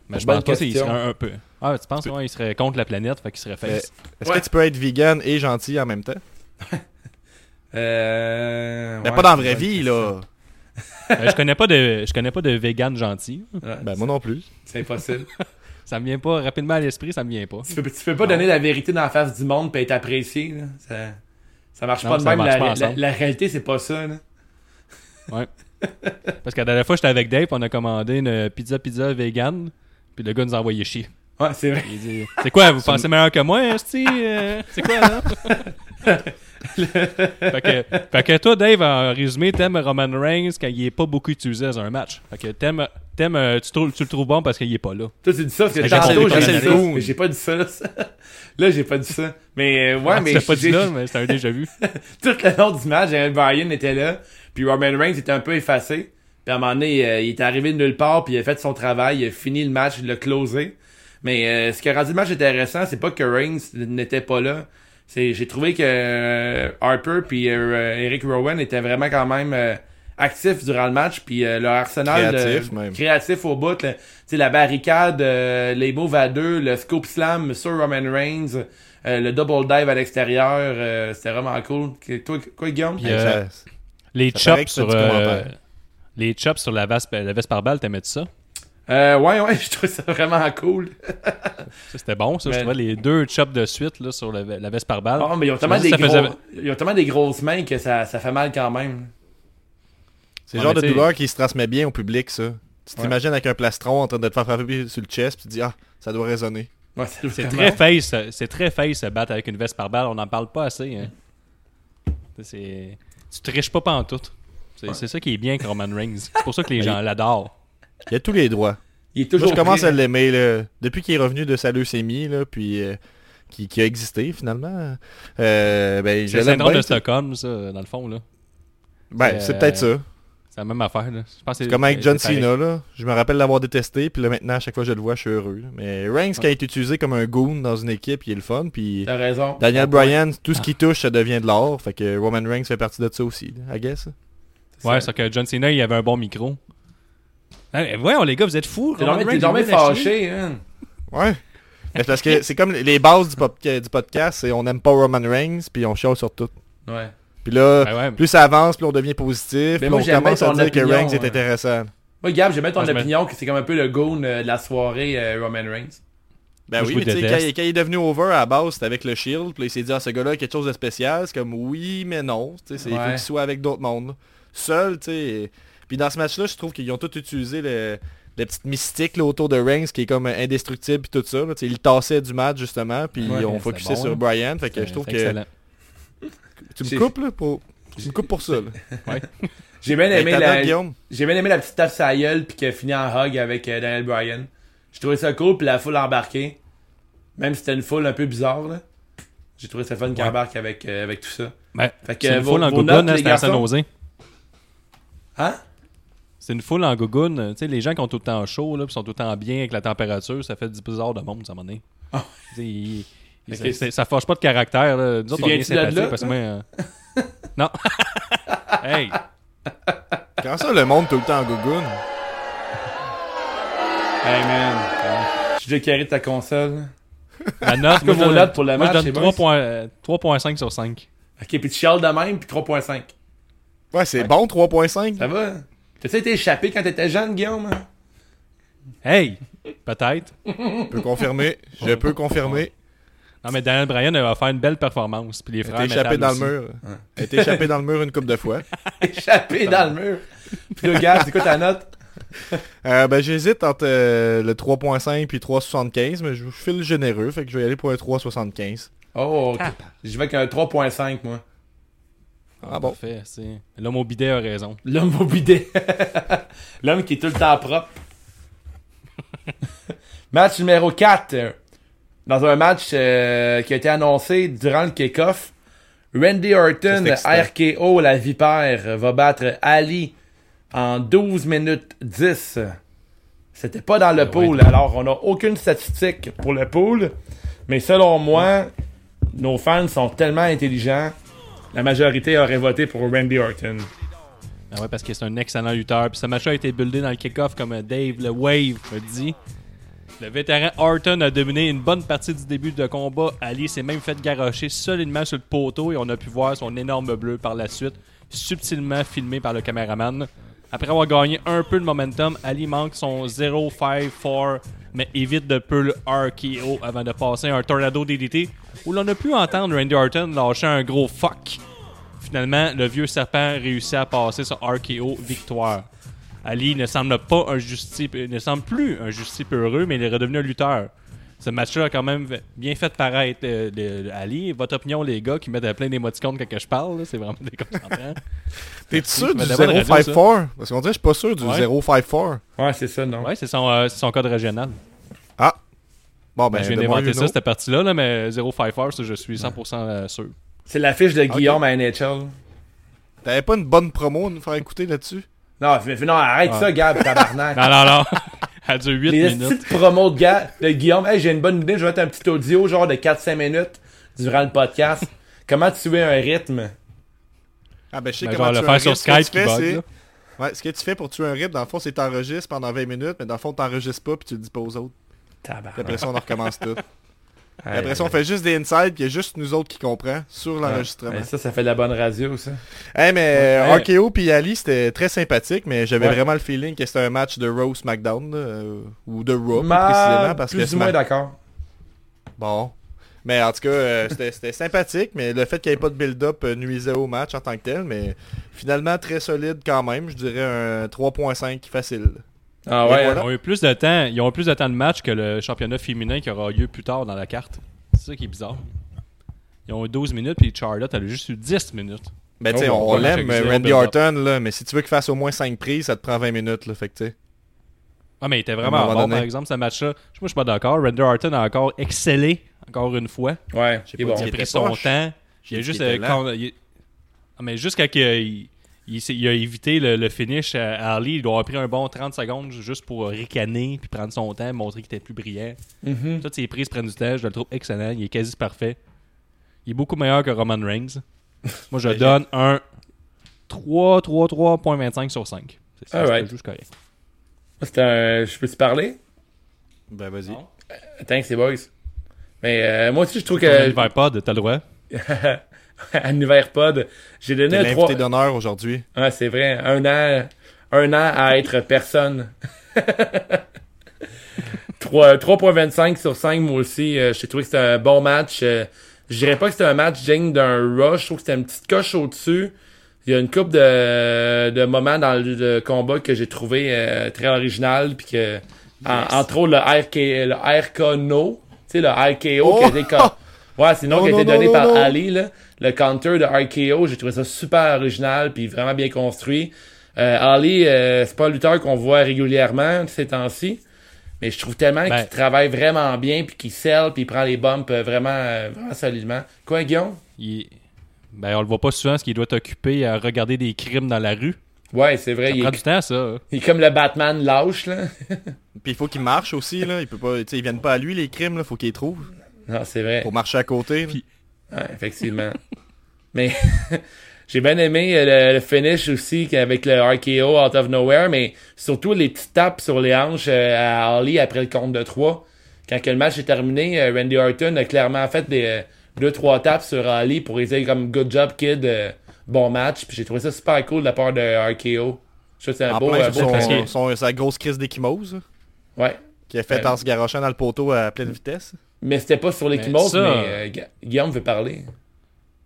Mais je pense pas serait un, un peu. Ah, tu penses ouais, il serait contre la planète, fait qu'il serait face. Est-ce Ouais. que tu peux être vegan et gentil en même temps? [laughs] Euh... Mais ouais, pas dans la vraie vie, là. Euh, je connais pas de je connais pas de vegan gentil. Ben moi non plus. c'est impossible. [laughs] Ça me vient pas rapidement à l'esprit, ça me vient pas. tu, peux, tu peux pas donner la vérité dans la face du monde puis être apprécié, là. Ça, ça marche Non, pas de ça même. marche La, pas la- ensemble. la réalité, c'est pas ça, là. Ouais. Parce que la dernière fois j'étais avec Dave, on a commandé une pizza pizza vegan, puis le gars nous a envoyé chier. Ouais, c'est vrai. Il dit C'est quoi, vous pensez meilleur que moi? Euh, C'est quoi, là? [laughs] fait, que, fait que toi, Dave, en résumé, t'aimes Roman Reigns quand il est pas beaucoup utilisé dans un match. Fait que t'aimes, t'aimes euh, tu, trouves- tu le trouves bon parce qu'il est pas là. Toi, tu dis ça, parce que tantôt, j'ai j'ai pas dit ça. ça. mais J'ai pas dit ça. ça. [laughs] Là, j'ai pas dit ça. Mais, euh, ouais, Ah, mais. l'as pas dit j'ai- là, mais c'est un déjà vu. [laughs] tout le long du match, Daniel Bryan était là, puis Roman Reigns était un peu effacé. Puis à un moment donné, euh, il est arrivé de nulle part, puis il a fait son travail, il a fini le match, il l'a closé. Mais euh, ce qui a rendu le match intéressant, c'est pas que Reigns n'était pas là. C'est, j'ai trouvé que euh, Harper puis euh, Eric Rowan étaient vraiment quand même euh, actifs durant le match, puis euh, leur arsenal de- Créatif, même. créatif au bout. Tu sais, la barricade, euh, les moves à deux, le scoop slam sur Roman Reigns, euh, le double dive à l'extérieur, euh, c'était vraiment cool. Toi, quoi, Guillaume? Euh, Les chops sur. euh, les chops sur la veste, la veste par balle, t'aimais-tu ça? Euh, ouais, ouais, [laughs] je trouve ça vraiment cool. [laughs] Ça, c'était bon, ça. Mais- Je trouvais les deux chops de suite là, sur le- la veste par balle. Ah, mais ils ont tellement, des faisait- gros, ils ont tellement des grosses mains que ça, ça fait mal quand même. C'est le Ouais, genre de t'sais- douleur qui se transmet bien au public, ça. Tu Ouais. t'imagines avec un plastron en train de te faire frapper sur le chest, puis tu te dis, ah, ça doit résonner. Ouais, c'est très face, c'est très face se battre avec une veste par balle. On n'en parle pas assez. Hein. C'est, tu triches pas pantoute. C'est c'est ça qui est bien avec Roman Reigns. C'est pour ça que les gens l'adorent. Il a tous les droits. Il est Moi, je commence prêt. à l'aimer, là. Depuis qu'il est revenu de sa leucémie, là, puis... euh, qui, qui a existé, finalement. Euh, ben, je C'est le l'aime syndrome bien, de. Stockholm, ça, dans le fond. là. Ben, C'est, c'est peut-être euh, ça. C'est la même affaire. Là. Je pense que C'est comme avec John. Cena, là. Je me rappelle l'avoir détesté, puis là, maintenant, à chaque fois que je le vois, je suis heureux. là. Mais Reigns, quand il est utilisé comme un goon dans une équipe, il est le fun, puis... T'as raison. Daniel point. Bryan, tout ce qu'il touche, ça devient de l'or. Fait que Roman Reigns fait partie de ça aussi, là, I guess. Ouais, sauf que John Cena, il avait un bon micro. Hey, voyons, les gars, vous êtes fous. T'es dormi- fâché, hein. Ouais. Mais parce que c'est comme les bases du, pop- du podcast, c'est on n'aime pas Roman Reigns, puis on chiale sur tout. Ouais. Puis là, Ben ouais. plus ça avance, plus on devient positif, puis moi, on commence à dire que Reigns est ouais. intéressant. Moi, Gab, j'aime bien ton Moi, opinion que c'est comme un peu le goon euh, de la soirée euh, Roman Reigns. Ben Moi, oui, mais tu sais, quand, il- quand il est devenu over à la base, c'était avec le Shield, puis il s'est dit, ah, ce gars-là a quelque chose de spécial, c'est comme, oui, mais non, tu sais, c'est- il faut Ouais. qu'il soit avec d'autres mondes. Seul, tu sais. Puis dans ce match-là, je trouve qu'ils ont tous utilisé le, la petite mystique là, autour de Reigns, qui est comme indestructible, puis tout ça. là. Ils le tassaient du match, justement, puis Ouais, ils ont focusé bon, sur hein. Brian, fait que je trouve que... excellent. Tu me coupes, là, pour... Tu me coupes pour ça, là. [laughs] J'ai bien Hey, aimé la... J'ai bien aimé la petite tape la gueule puis qui a fini en hug avec euh, Daniel Bryan. J'ai trouvé ça cool puis la foule embarquée. Même si c'était une foule un peu bizarre là. J'ai trouvé ça fun qu'il Ouais. embarque avec, euh, avec tout ça. Ben, Fait que, c'est une vos- foule en vos notes, les c'était à San garçons? Jose. Hein? C'est une foule en gougoune. Tu sais, les gens qui ont tout le temps chaud, là, puis sont tout le temps bien avec la température, ça fait du bizarre de monde, ça m'en est. Ah. Il- il- ça- ça forge pas de caractère. Là. Nous autres, on est sympathiques parce que moi, euh, [laughs] Non. [laughs] hey! Comment ça, le monde tout le temps en gougoune? Hey man. Je suis déjà carré de ta console. La note, que moi, je vos donne- notes pour le moi, match, je donne bon, 3 points- euh, 3.5 sur 5. Ok, puis tu chiales de même puis 3.5. Ouais, c'est bon, 3.5. Ça va? T'as-tu été échappé quand t'étais jeune, Guillaume? hein? Hey! Peut-être. Je peux confirmer. Je peux confirmer. Non, mais Daniel Bryan va faire une belle performance. Puis les frères a été échappé dans aussi. le mur. Elle a été échappé dans le mur une couple de fois. [laughs] Échappé dans le mur. Puis le gars, c'est quoi ta note? Euh, ben j'hésite entre euh, le 3.5 puis 3.75, mais je file généreux, fait que je vais y aller pour un 3.75. Oh, ok. Je vais avec un 3.5, moi. Ah bon? Parfait, c'est... L'homme au bidet a raison. [laughs] L'homme au bidet. [laughs] L'homme qui est tout le temps propre. [laughs] match numéro 4. Dans un match euh, qui a été annoncé durant le kick-off, Randy Orton, RKO, la vipère, va battre Ali en 12 minutes 10. C'était pas dans le pool, alors on n'a aucune statistique pour le pool. Mais selon moi, nos fans sont tellement intelligents, la majorité aurait voté pour Randy Orton. Ah ouais, parce que c'est un excellent lutteur. Puis ce match a été buildé dans le kick-off comme Dave le Wave a dit. Le vétéran Orton a dominé une bonne partie du début de combat. Ali s'est même fait garrocher solidement sur le poteau et on a pu voir son énorme bleu par la suite, subtilement filmé par le caméraman. Après avoir gagné un peu de momentum, Ali manque son 0-5-4, mais évite de peu le RKO avant de passer un tornado DDT où l'on a pu entendre Randy Orton lâcher un gros fuck. Finalement, le vieux serpent réussit à passer son RKO victoire. Ali ne semble pas un justice, ne plus un justice heureux, mais il est redevenu un lutteur. Ce match-là a quand même bien fait paraître euh, le- Ali. Votre opinion, les gars, qui mettent plein d'émoticônes quand que je parle, là, c'est vraiment [laughs] déconcentrant. T'es-tu sûr du Mais d'abord, la radio, 054? Parce qu'on dirait que je suis pas sûr du Ouais. 054. Ouais, c'est ça, non? ouais, c'est son, euh, c'est son code régional. Ah. Bon ben, Ben, je viens d'inventer you ça, cette partie-là, là, mais 054, ça, je suis 100% euh, sûr. C'est l'affiche de Guillaume à NHL. T'avais pas une bonne promo à nous faire écouter là-dessus? Non, mais- non, arrête ça, Gab, tabarnak. [laughs] Non, non, non. [laughs] [laughs] Elle dure 8 Les minutes. petites promos de, Ga- de Guillaume. Hey, j'ai une bonne idée, je vais mettre un petit audio, genre de 4-5 minutes, durant le podcast. Comment tuer un rythme? Ah ben je sais Ben, comment genre tu le faire sur tu Skype qui bug. Ouais, ce que tu fais pour tuer un rythme, dans le fond, c'est t'enregistres pendant 20 minutes, mais dans le fond, t'enregistres pas puis tu le dis pas aux autres. Puis après ça, on en recommence tout. Après ça, on fait juste des insides, puis il y a juste nous autres qui comprend sur l'enregistrement. Ça, ça fait de la bonne radio, ça. Hey, mais Ouais. RKO puis Ali, c'était très sympathique, mais j'avais Ouais. vraiment le feeling que c'était un match de Raw SmackDown, euh, ou de Raw, Ma- précisément, parce plus que ou moins Smack- d'accord. Bon. Mais en tout cas, euh, c'était c'était sympathique, mais le fait qu'il n'y ait pas de build-up euh, nuisait au match en tant que tel, mais finalement très solide quand même, je dirais un 3.5 facile. Ah ouais, voilà. Ils ont eu plus de temps, ils ont eu plus de temps de match que le championnat féminin qui aura lieu plus tard dans la carte. C'est ça qui est bizarre. Ils ont eu 12 minutes, puis Charlotte, elle a juste eu 10 minutes. Ben, tu sais, Oh, on, on l'aime, Randy. Orton, là, mais si tu veux qu'il fasse au moins 5 prises, ça te prend 20 minutes, là. Fait que, tu sais. Ah, mais il était vraiment bon, donné. par exemple, ce match-là. Moi, je suis pas d'accord. Randy Orton a encore excellé, encore une fois. Ouais, pas bon. Il a pris son temps. J'ai Il a juste. euh, quand- il- Ah, mais juste quand il, il- a évité le, le finish à Ali, il doit avoir pris un bon 30 secondes juste pour ricaner puis prendre son temps, montrer qu'il était plus brillant. Mhm. Toutes ses prises prennent du temps, je le trouve excellent. Il est quasi parfait. Il est beaucoup meilleur que Roman Reigns. [laughs] Moi, je donne un 3, 3, 3.25 sur 5. C'est ça, Alright. c'est juste correct. C'est un. Je peux te parler? Ben, vas-y. Non. Thanks, les boys. Mais euh, moi aussi, je trouve Ton que. univers pod, t'as le droit. [laughs] [laughs] à l'univers pod, j'ai T'es donné un l'invité 3. d'honneur aujourd'hui. Ah, c'est vrai. Un an, un an à être personne. [laughs] Trois- 3.25 sur 5, moi aussi. Euh, J'ai trouvé que c'était un bon match. Euh, je dirais pas que c'était un match digne d'un rush. Je trouve que c'était une petite coche au-dessus. Il y a une couple de, de moments dans le, combat que j'ai trouvé euh, très original. Puis que, en- entre autres, le, RK, le RK No. Tu sais, le RKO qui a été... [laughs] Ouais, c'est le nom Oh, qui a non, été non, donné non, par non. Ali, là. Le counter de RKO, j'ai trouvé ça super original puis vraiment bien construit. Euh, Ali, euh, c'est pas un lutteur qu'on voit régulièrement ces temps-ci. Mais je trouve tellement Ben. qu'il travaille vraiment bien puis qu'il sell puis il prend les bumps euh, vraiment, euh, vraiment solidement. Quoi, Guillaume? Il... Ben, on le voit pas souvent parce qu'il doit être occupé à regarder des crimes dans la rue. Ouais, c'est vrai. Ça Il prend est, du temps, ça. [laughs] il est comme le Batman lâche, là. [laughs] Puis il faut qu'il marche aussi, là. Il peut pas, tu sais, ils viennent pas à lui, les crimes, là. Faut qu'il les trouve. Non, c'est vrai. Pour marcher à côté. Puis- Ouais, effectivement. [laughs] mais [laughs] j'ai bien aimé euh, le, le finish aussi avec le RKO out of nowhere, mais surtout les petites tapes sur les hanches euh, à Ali après le compte de 3. Quand que le match est terminé, euh, Randy Orton a clairement fait des 2-3 tapes sur Ali pour essayer comme good job kid, euh, bon match. Puis j'ai trouvé ça super cool de la part de RKO. Je trouve que c'est un En beau, plein euh, beau son, sa grosse crise d'échymose, Ouais. qui a fait Ouais. en se garochant dans le poteau à pleine vitesse. Mais c'était pas sur les Mais Kimos, ça- mais euh, Gu- Guillaume veut parler.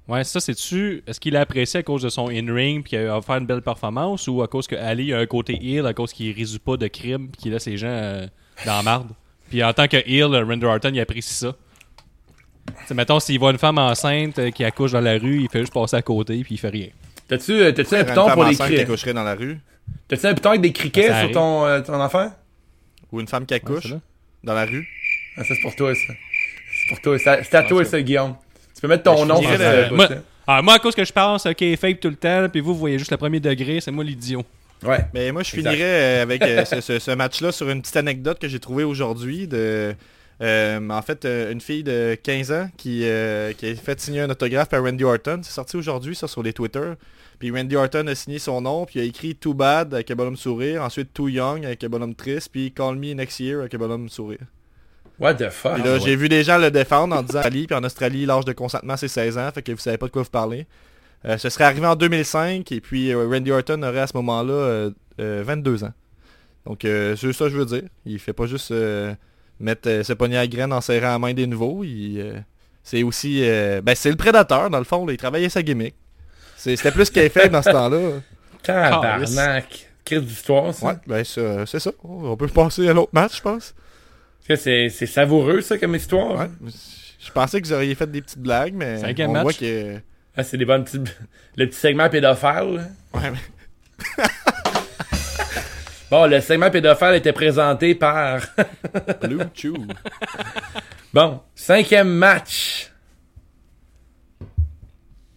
Ouais, ça, c'est-tu. Est-ce qu'il a apprécié à cause de son in-ring puis qu'il a fait une belle performance ou à cause que Ali a un côté heel, à cause qu'il résout pas de crime puis qu'il laisse les gens euh, dans la marde? Puis en tant que heel, euh, Randy Orton, il apprécie ça. T'sais, mettons, s'il voit une femme enceinte euh, qui accouche dans la rue, il fait juste passer à côté puis il fait rien. T'as-tu euh, t'as-tu un piton pour les criquets? dans la rue. T'as-tu un piton avec des criquets sur ton, euh, ton enfant? Ou une femme qui accouche dans la rue. Ah, ça, c'est pour toi, ça. C'est pour toi. C'est à toi, ça, Guillaume. Tu peux mettre ton Ben, nom sur le- moi, ah, moi, à cause que je pense, ok, fake tout le temps, puis vous, vous voyez juste le premier degré, c'est moi l'idiot. Ouais. Mais moi, je Exact. finirais euh, avec euh, ce, ce- ce match-là sur une petite anecdote que j'ai trouvée aujourd'hui de. euh, en fait, euh, une fille de 15 ans qui, euh, qui a fait signer un autographe à Randy Orton. C'est sorti aujourd'hui, ça, sur les Twitter. Puis Randy Orton a signé son nom, puis il a écrit Too Bad avec un bonhomme sourire. Ensuite, Too Young avec un bonhomme triste. Puis Call Me Next Year avec un bonhomme sourire. What the fuck? Puis là, j'ai vu des gens le défendre en disant Ali, puis en Australie, l'âge de consentement, c'est 16 ans, fait que vous savez pas de quoi vous parlez. Euh, ce serait arrivé en 2005, et puis euh, Randy Orton aurait à ce moment-là euh, euh, 22 ans. Donc, c'est ça que je veux dire. Il fait pas juste mettre euh, ce poignet à graines en serrant la main des nouveaux. Il, c'est aussi... ben, c'est le prédateur, dans le fond. là. il travaillait sa gimmick. C'était plus qu'il fait dans ce temps-là. [laughs] Tabarnak. Crise d'histoire, ça. Ouais, ben, c'est ça. On peut passer à l'autre match, je pense. C'est c'est savoureux, ça, comme histoire? Ouais. Je pensais que vous auriez fait des petites blagues, mais Cinquième on match. voit que... Ah, c'est des bonnes petites... Le petit segment pédophile. là. Ouais, mais- [laughs] Bon, le segment pédophile était présenté par... [laughs] Blue Chew. bon, cinquième match.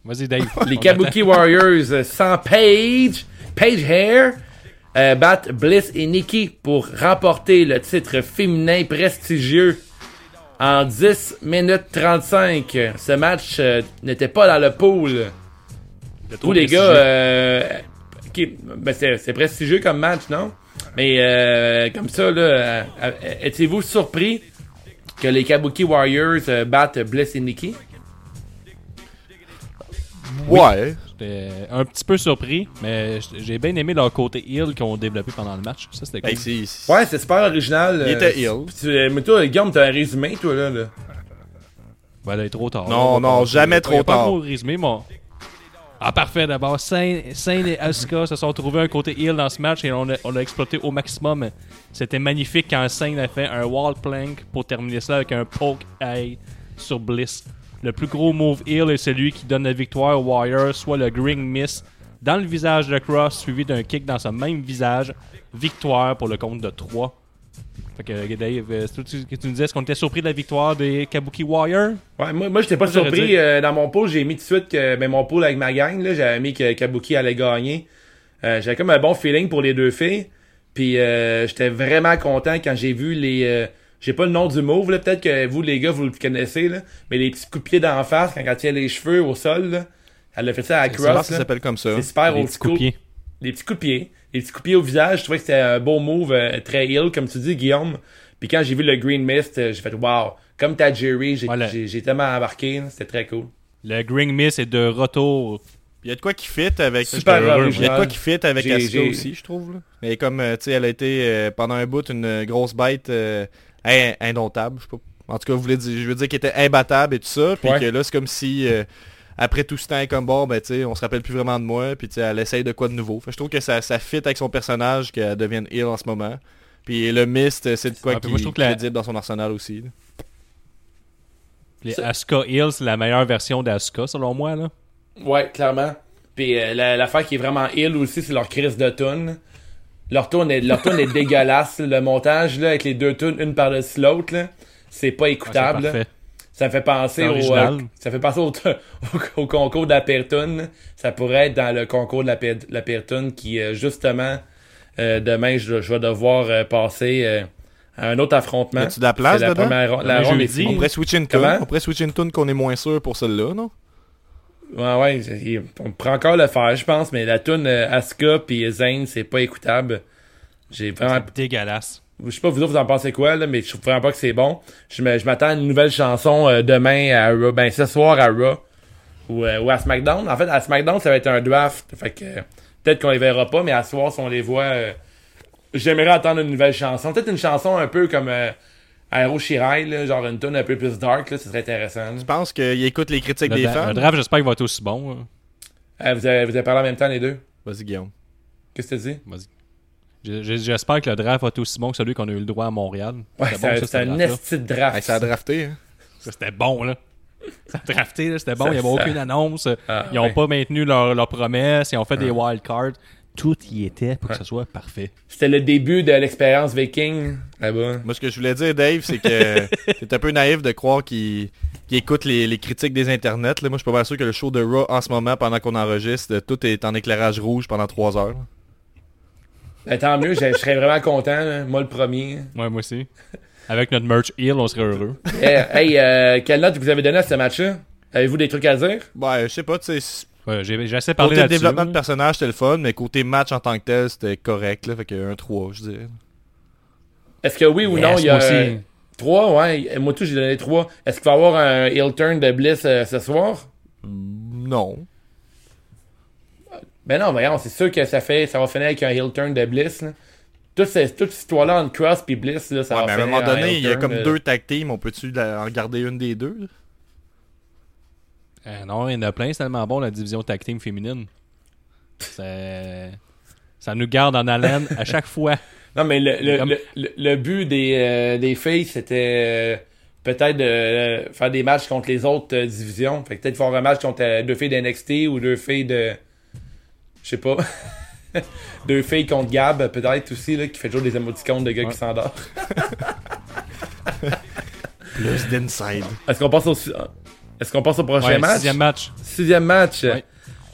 Vas-y, Dave. Les Kabuki Warriors euh, sans Paige, Paige Hair, euh, battent Bliss et Nikki pour remporter le titre féminin prestigieux en 10 minutes 35. Ce match euh, n'était pas dans le pool. Tous les gars, euh, ok, ben c'est prestigieux comme match, non? Mais euh, comme ça, là, euh, euh, étiez-vous surpris que les Kabuki Warriors euh, battent Bliss et Nikki? Ouais. J'étais un petit peu surpris, mais j'ai bien aimé leur côté heal qu'ils ont développé pendant le match. Ça, c'était cool. Hey, c'est- c'est- Ouais, c'est super original. Il euh, était ill. tu- euh, Mais toi, Guillaume, t'as un résumé, toi, là. là? Ben, là, il est trop tard. Non, On va non, passer. jamais trop pas tard. trop de résumé, moi. Ah, parfait, d'abord. Sain, Sain et Asuka se sont trouvés un côté heal dans ce match et on a, on a exploité au maximum. C'était magnifique quand Sain a fait un wall plank pour terminer ça avec un poke eye sur Bliss. Le plus gros move heel est celui qui donne la victoire au Warrior, soit le Green Miss dans le visage de Cross, suivi d'un kick dans ce même visage. Victoire pour le compte de 3. Fait que Dave, euh, tu- que tu nous disais, est-ce qu'on était surpris de la victoire des Kabuki Warrior? Ouais, moi, moi j'étais pas surpris. euh, dans mon pool, j'ai mis tout de suite que ben, mon pool avec ma gang, là, j'avais mis que Kabuki allait gagner. Euh, j'avais comme un bon feeling pour les deux filles. Puis euh, j'étais vraiment content quand j'ai vu les. J'ai pas le nom du move, là. Peut-être que vous, les gars, vous le connaissez, là. Mais les petits coups de pied d'en face, quand elle tient les cheveux au sol, là. Elle a fait ça à Cross. ça s'appelle comme ça. C'est super Les old petits coups de pied. Les petits coups de pied. Les petits coups de pied au visage, je trouvais que c'était un beau move, euh, très ill, comme tu dis, Guillaume. Puis quand j'ai vu le Green Mist, euh, j'ai fait wow. Comme t'as Jerry, j'ai Voilà. j'ai- j'ai tellement embarqué, là. c'était très cool. Le Green Miss est de retour. Il y a de quoi qui fit avec. Super Il y a de quoi qui fit avec Asuka aussi, je trouve. Là. Mais comme, euh, tu sais, elle a été euh, pendant un bout une grosse bête euh, indomptable. Je sais pas. En tout cas, vous voulez dire, je veux dire qu'elle était imbattable et tout ça. Puis Ouais. que là, c'est comme si, euh, après tout ce temps, comme bon, ben, tu sais, on se rappelle plus vraiment de moi. Puis tu sais, elle essaye de quoi de nouveau. Fait je trouve que ça, ça fit avec son personnage qu'elle devienne ill en ce moment. Puis le Mist, euh, c'est de quoi Ah, puis qui moi, je trouve que la- crédible dans son arsenal aussi. là. Les Asuka Hill, c'est la meilleure version d'Asuka, selon moi. Là. Ouais, clairement. Puis euh, la- l'affaire qui est vraiment ill aussi, c'est leur crise de tune. Leur tune est, leur tune est [laughs] dégueulasse. Le montage là, avec les deux tunes, une par-dessus l'autre, là, c'est pas Ah, écoutable. ça me fait penser au, euh, ça fait penser au, [laughs] au, au concours de la pire tune. Ça pourrait être dans le concours de la la qui, euh, justement, euh, demain, je, je vais devoir euh, passer euh, à un autre affrontement. Y a-tu de la place la dedans? première la ronde. On pourrait switcher une tune. Comment? On pourrait switcher une tune qu'on est moins sûr pour celle-là, non? Ouais, ouais, il- on pourrait encore le faire, je pense, mais la tune euh, Asuka puis Zane, c'est pas écoutable. J'ai vraiment. C'est dégueulasse. Je sais pas vous autres, vous en pensez quoi, là, mais je trouve vraiment pas que c'est bon. Je m'attends à une nouvelle chanson euh, demain à Raw, ben ce soir à Raw. Ou, euh, ou à SmackDown. En fait, à SmackDown, ça va être un draft. Fait que euh, peut-être qu'on les verra pas, mais à ce soir, si on les voit, j'aimerais entendre une nouvelle chanson. Peut-être une chanson un peu comme Aero Shirai, là, genre une tune un peu plus dark, là, ce serait intéressant. là. Je pense qu'il écoute les critiques Le, des fans? le draft, j'espère qu'il va être aussi bon. là. Euh, vous, avez, vous avez parlé en même temps, les deux? Vas-y, Guillaume. Qu'est-ce que tu dis? Vas-y. J'espère que le draft va être aussi bon que celui qu'on a eu le droit à Montréal. Ouais, c'est bon, un- esti de draft. Hey, ça a drafté, hein? Ça, C'était bon, là. Ça a drafté, là, c'était bon. Ça- Il n'y avait ça- aucune annonce. Ah, ils n'ont ouais. pas maintenu leur, leur promesse. Ils ont fait des wild cards. Tout y était pour que ce soit parfait. C'était le début de l'expérience viking là-bas. Moi, ce que je voulais dire, Dave, c'est que [laughs] t'es un peu naïf de croire qu'il écoute les, les critiques des internets. là. Moi, je suis pas mal sûr que le show de Raw, en ce moment, pendant qu'on enregistre, tout est en éclairage rouge pendant 3 heures. Ben, tant mieux, je, je serais vraiment content, là. moi le premier. Ouais, moi aussi. Avec notre merch Heal, on serait heureux. hey, hey, euh, quelle note vous avez donné à ce match-là? Avez-vous des trucs à dire? Ouais, je sais pas, tu sais, Ouais, J'ai assez parlé côté développement de personnage, c'était le fun, mais côté match en tant que tel, c'était correct, là, fait que un 3, je dirais. Est-ce que oui ou Yes, non, il y a aussi. euh, trois, ouais. Moi tout, j'ai donné trois. Est-ce qu'il va y avoir un heel turn de Bliss euh, ce soir? Non. Ben non, voyons, c'est sûr que ça fait, ça va finir avec un heel turn de Bliss. Là. Toute, cette, toute cette histoire-là entre Cross et Bliss, là, ça Ouais, va mais à un moment en donné, il y a comme euh, deux tag teams, on peut-tu la- en garder une des deux? là? Euh, non, il y en a plein, c'est tellement bon la division tag team féminine. Ça nous garde en haleine à chaque fois. [laughs] Non, mais le, le, Comme- le, le- le but des, euh, des filles, c'était euh, peut-être de euh, faire des matchs contre les autres euh, divisions. Fait que peut-être faire un match contre euh, deux filles d'NXT ou deux filles de. Je sais pas. [laughs] deux filles contre Gab, peut-être aussi, là, qui fait toujours des émoticônes de gars Ouais. qui s'endorment. [laughs] Plus d'inside. Est-ce qu'on passe au. Est-ce qu'on passe au prochain Ouais, match? sixième match. Sixième match. Ouais.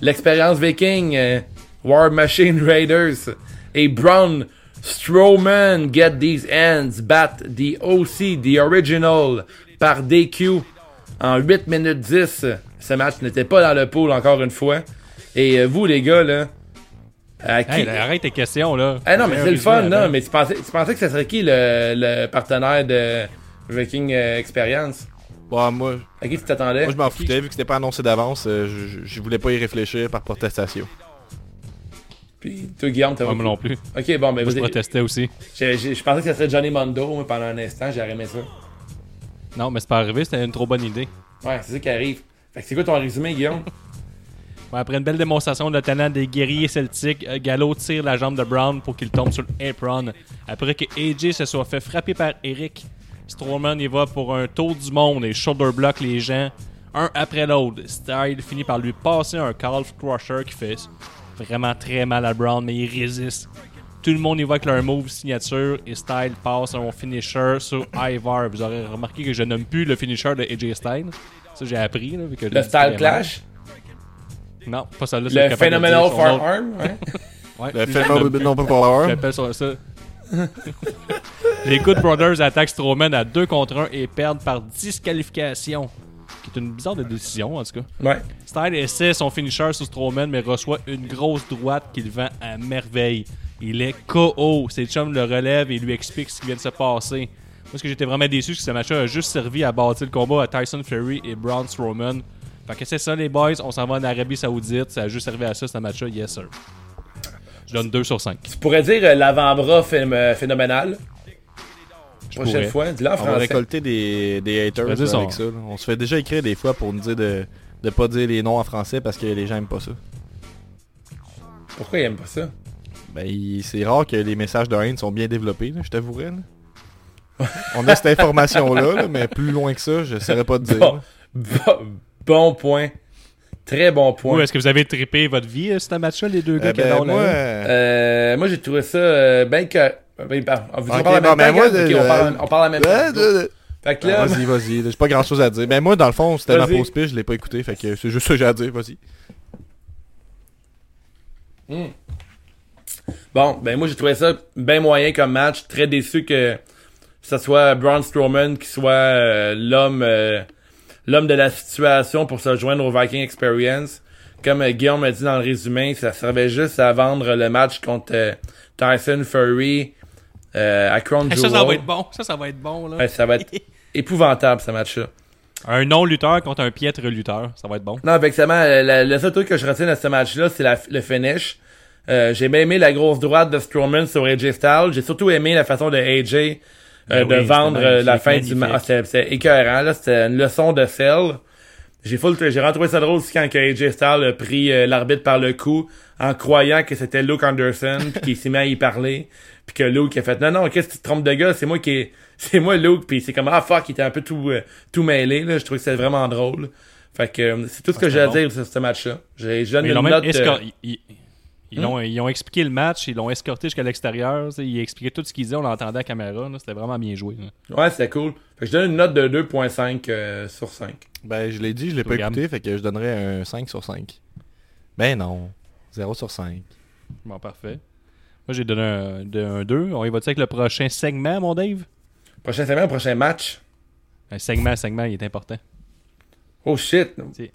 L'expérience viking. euh, War Machine Raiders. Et Braun Strowman get these ends. Bat the OC, the original, par DQ en 8 minutes 10. Ce match n'était pas dans le pool encore une fois. Et euh, vous, les gars, là. à qui... Hey, arrête tes questions, là. Ah non, mais c'est le fun, là. Mais tu pensais, tu pensais que ça serait qui le, le partenaire de Viking euh, Experience? Bon, moi, À qui tu t'attendais? moi je m'en foutais, vu que c'était pas annoncé d'avance, euh, je, je- voulais pas y réfléchir par protestation. Puis toi, Guillaume, t'as Ouais, moi non plus. Ok, bon, ben Moi, je protestais aussi. Je pensais que ça serait Johnny Mondo moi, pendant un instant, j'ai aimé ça. Non, mais c'est pas arrivé, c'était une trop bonne idée. Ouais, c'est ça qui arrive. Fait que c'est quoi ton résumé, Guillaume? [laughs] Ouais, après une belle démonstration de talent des guerriers celtiques, euh, Gallo tire la jambe de Brown pour qu'il tombe sur l'apron. Après que AJ se soit fait frapper par Eric, Strowman y va pour un tour du monde et shoulder block les gens. un après l'autre. Style finit par lui passer un calf crusher qui fait vraiment très mal à Brown, mais il résiste. Tout le monde y va avec leur move signature et Style passe un finisher sur Ivar. Vous aurez remarqué que je nomme plus le finisher de AJ Styles. Ça, j'ai appris. Là, que Le Style. Clash, Non, pas celle-là. c'est capable le de Phenomenal Forearm, ouais. Ouais, Le plus. non pas power. J'appelle ça ça. Les Good Brothers attaquent Strowman à 2 contre 1 et perdent par disqualification. Qui est une bizarre de décision, en tout cas. Ouais. Style essaie son finisher sur Strowman, mais reçoit une grosse droite qu'il vend à merveille. Il est KO. Ses chums le relèvent et lui expliquent ce qui vient de se passer. Moi, ce que j'étais vraiment déçu, c'est que ce match-là a juste servi à bâtir le combat à Tyson Fury et Braun Strowman. Fait que c'est ça, les boys. On s'en va en Arabie Saoudite. Ça a juste servi à ça, ce match-là. Yes, sir. Je donne 2 sur 5. Tu pourrais dire euh, l'avant-bras euh, phénoménal. Prochaine pourrais. fois, dis-le en On va récolter des, des haters Je dire avec ça. là. On se fait déjà écrire des fois pour nous dire de de pas dire les noms en français parce que les gens aiment pas ça. Pourquoi il aime pas ça? Ben, il- c'est rare que les messages de haine sont bien développés, là, je t'avouerais. là. On a cette [laughs] information-là, là, mais plus loin que ça, je saurais pas te dire. Bon, bon, bon point. Très bon point. Ou est-ce que vous avez trippé votre vie, euh, ce match-là, les deux Euh, gars qui ben, moi, euh, Euh, moi, j'ai trouvé ça euh, bien que. Ben, on vous parle bon, même ben, moi, on, parle, on parle en même temps. Fait que là, Ah, vas-y, vas-y. J'ai pas grand chose à dire. Ben moi, dans le fond, c'était ma pause pige, je l'ai pas écouté, fait que c'est juste ça que j'ai à dire, vas-y. bon, ben moi, j'ai trouvé ça bien moyen comme match. Très déçu que ce soit Braun Strowman qui soit euh, l'homme euh, l'homme de la situation pour se joindre au Viking Experience. Comme euh, Guillaume m'a dit dans le résumé, ça servait juste à vendre le match contre euh, Tyson Fury euh, à Crown Jewel. ça, ça va être bon. Ça, ça va être bon, là. Ouais, ça va être [laughs] épouvantable, ce match-là. Un non-lutteur contre un piètre lutteur. Ça va être bon. Non, effectivement, le, le seul truc que je retiens de ce match-là, c'est la- le finish. Euh, j'ai bien aimé la grosse droite de Strowman sur AJ Styles. J'ai surtout aimé la façon de AJ euh, Ben de oui, vendre euh, la magnifique, fin du match. magnifique. c'était écœurant, là. C'était une leçon de sel. J'ai full, j'ai rentré ça drôle aussi quand AJ Styles a pris euh, l'arbitre par le cou en croyant que c'était Luke Anderson puis qu'il s'est mis à y parler puis que Luke a fait non non qu'est-ce que tu te trompes de gars c'est moi qui est- [laughs] c'est moi Luke puis c'est comme ah fuck il était un peu tout euh, tout mêlé là je trouvais que c'était vraiment drôle fait que euh, c'est tout ce que j'ai à dire sur ce match là j'ai je donne une même note ils- ils- ils ont expliqué le match, ils l'ont escorté jusqu'à l'extérieur. Ils expliquaient tout ce qu'ils disaient, on l'entendait à la caméra. C'était vraiment bien joué. là. ouais c'était cool fait que je donne une note de 2.5 euh, sur 5 Ben, je l'ai dit, je l'ai pas écouté, fait que je donnerais un 5 sur 5. Ben non, 0 sur 5. Bon, parfait. Moi, j'ai donné un, de- un 2. On y va avec le prochain segment, mon Dave? Prochaine semaine prochain match Un segment, segment, il est important. oh shit C'est-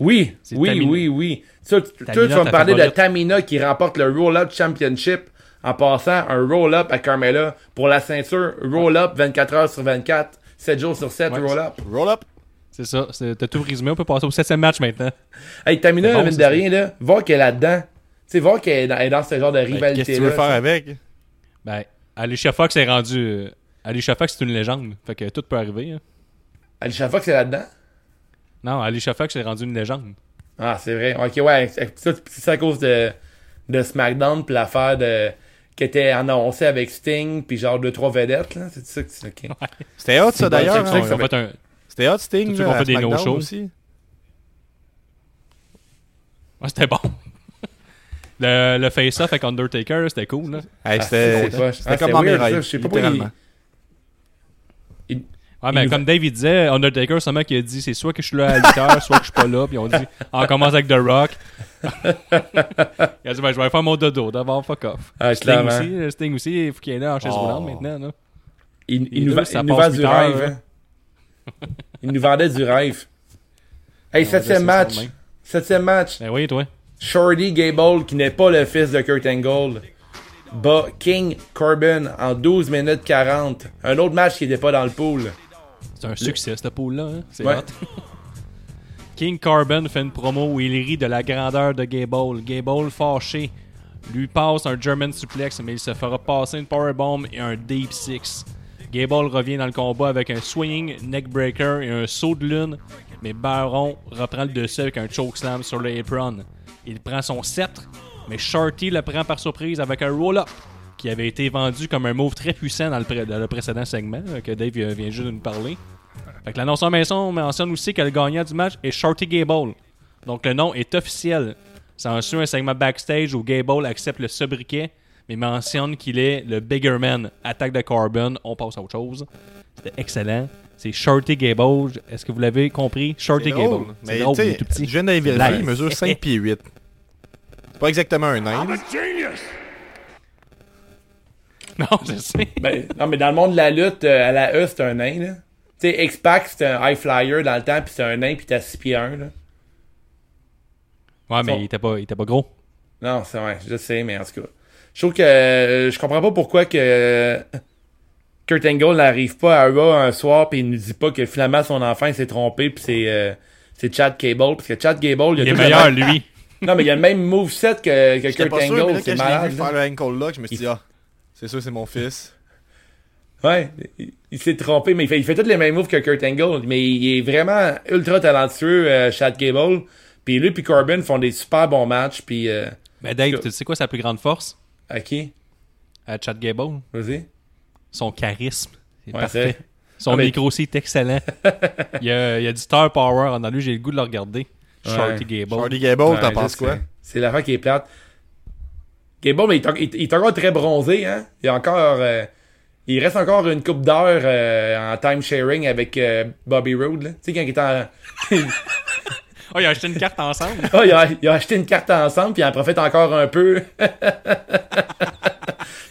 oui oui Tamina. oui oui ça, tu- toi Tamina, tu vas me parler de. Tamina qui remporte le Roll-Up Championship en passant un Roll-Up à Carmella pour la ceinture Roll-Up 24 heures sur 24 7 jours sur 7 Ouais, Roll-Up Roll up! C'est ça. c'est- T'as tout résumé. On peut passer au septième match maintenant. Hey, Tamina, C'est bon, mine de rien, là, voir qu'elle est là-dedans. Tu sais, voir qu'elle est dans, elle est dans ce genre de Ben, rivalité-là. Qu'est-ce que tu veux faire avec? Ben, Alicia Fox est rendu. euh, Alicia Fox, c'est une légende. Fait que tout peut arriver. hein. Alicia Fox est là-dedans? Non, Alicia Fox est rendu une légende. Ah, c'est vrai. Ok, ouais. c'est- C'est à cause de, de SmackDown, puis l'affaire de qui était annoncée avec Sting, puis genre deux, trois vedettes, là. C'est ça que c'est. ok. C'était hot C'est ça bon, d'ailleurs. c'est hein? Fait un- C'était hot Sting, ont à fait des SmackDown no-shows. aussi? Ouais, c'était bon. [laughs] Le, le face-off avec Undertaker, c'était cool. Là. Hey, Ah, c'était c'est c'était Ah, comme c'est weird, ça, rêves, je sais pas pourquoi. Ouais, mais comme Dave il disait, Undertaker, seulement qui a dit c'est soit que je suis là à 8 heures, soit que je suis pas là. Puis on dit [laughs] on commence avec The Rock. [laughs] il a dit ben, je vais faire mon dodo d'abord, fuck off. Ah, Sting aussi, euh, Sting aussi, il faut qu'il est là en chaise Oh. roulante maintenant. Là. Il, nous, deux, va- ça il nous passe vend du heures, rêve. là. hein. [laughs] Il nous vendait du rêve. Hey, On septième match. Septième match. Ben oui, toi. Shorty Gable, qui n'est pas le fils de Kurt Angle, bat King Corbin en 12 minutes 40. Un autre match qui n'était pas dans le pool. C'est un succès, cette poule-là. Hein? C'est Ouais. [laughs] King Carbon fait une promo où il rit de la grandeur de Gable. Gable, fâché, lui passe un German suplex, mais il se fera passer une powerbomb et un Deep Six. Gable revient dans le combat avec un swinging neckbreaker et un saut de lune, mais Baron reprend le dessus avec un chokeslam sur le apron. Il prend son sceptre, mais Shorty le prend par surprise avec un roll-up qui avait été vendu comme un move très puissant dans le, pré- dans le précédent segment que Dave euh, vient juste de nous parler. Fait que l'annonceur Mason mentionne aussi que le gagnant du match est Shorty Gable. Donc le nom est officiel. Ça ensuite un segment backstage où Gable accepte le sobriquet, mais mentionne qu'il est le bigger man. Attaque de Corbin, on passe à autre chose. C'était excellent. C'est Shorty Gable. Est-ce que vous l'avez compris? Shorty. Gable. Mais C'est drôle, il est tout petit. je viens d'aller vérifier, Live. il mesure 5 pieds 8. C'est pas exactement un nain. Non, [laughs] je sais. Ben, non, mais dans le monde de la lutte, euh, à la E, c'est un nain, là. Tu sais, X-Pac, c'était un high flyer dans le temps, puis c'est un nain, puis t'as 6 pieds 1, là. Ouais, mais il était pas, il était pas gros. Non, c'est vrai, je sais, mais en tout cas. Je trouve que euh, je comprends pas pourquoi que euh, Kurt Angle n'arrive pas à Raw un soir puis il nous dit pas que finalement son enfant il s'est trompé puis c'est euh, c'est Chad Gable parce que Chad Gable il, a Il est meilleur, même- [laughs] lui. Non mais il a le même moveset que, que Kurt pas sûr, mais Angle, c'est malade. vu là. faire le ankle lock, je me suis dit, ah, c'est sûr, c'est mon fils. [laughs] Ouais, il, il s'est trompé mais il fait, il fait tous les mêmes moves que Kurt Angle mais il est vraiment ultra talentueux euh, Chad Gable. Puis lui puis Corbin font des super bons matchs puis euh, Mais Dave, tu sais quoi sa plus grande force? à qui? À Chad Gable? Vas-y. Son charisme. C'est Ouais, parfait. Son Ah, mais- micro aussi est excellent. [laughs] il, y a, il y a du star power en lui, j'ai le goût de le regarder. Shorty Ouais. Gable. Shorty Gable, Ouais, t'en penses quoi? C'est l'affaire qui est plate. Gable, mais il, est il- est encore très bronzé, hein? Il a encore. euh, il reste encore une coupe d'heure euh, en time sharing avec euh, Bobby Roode, là. Tu sais, quand il est en. [laughs] Oh, il a acheté une carte ensemble. Ah, [laughs] il, a, il a acheté une carte ensemble, puis il en profite encore un peu. [laughs]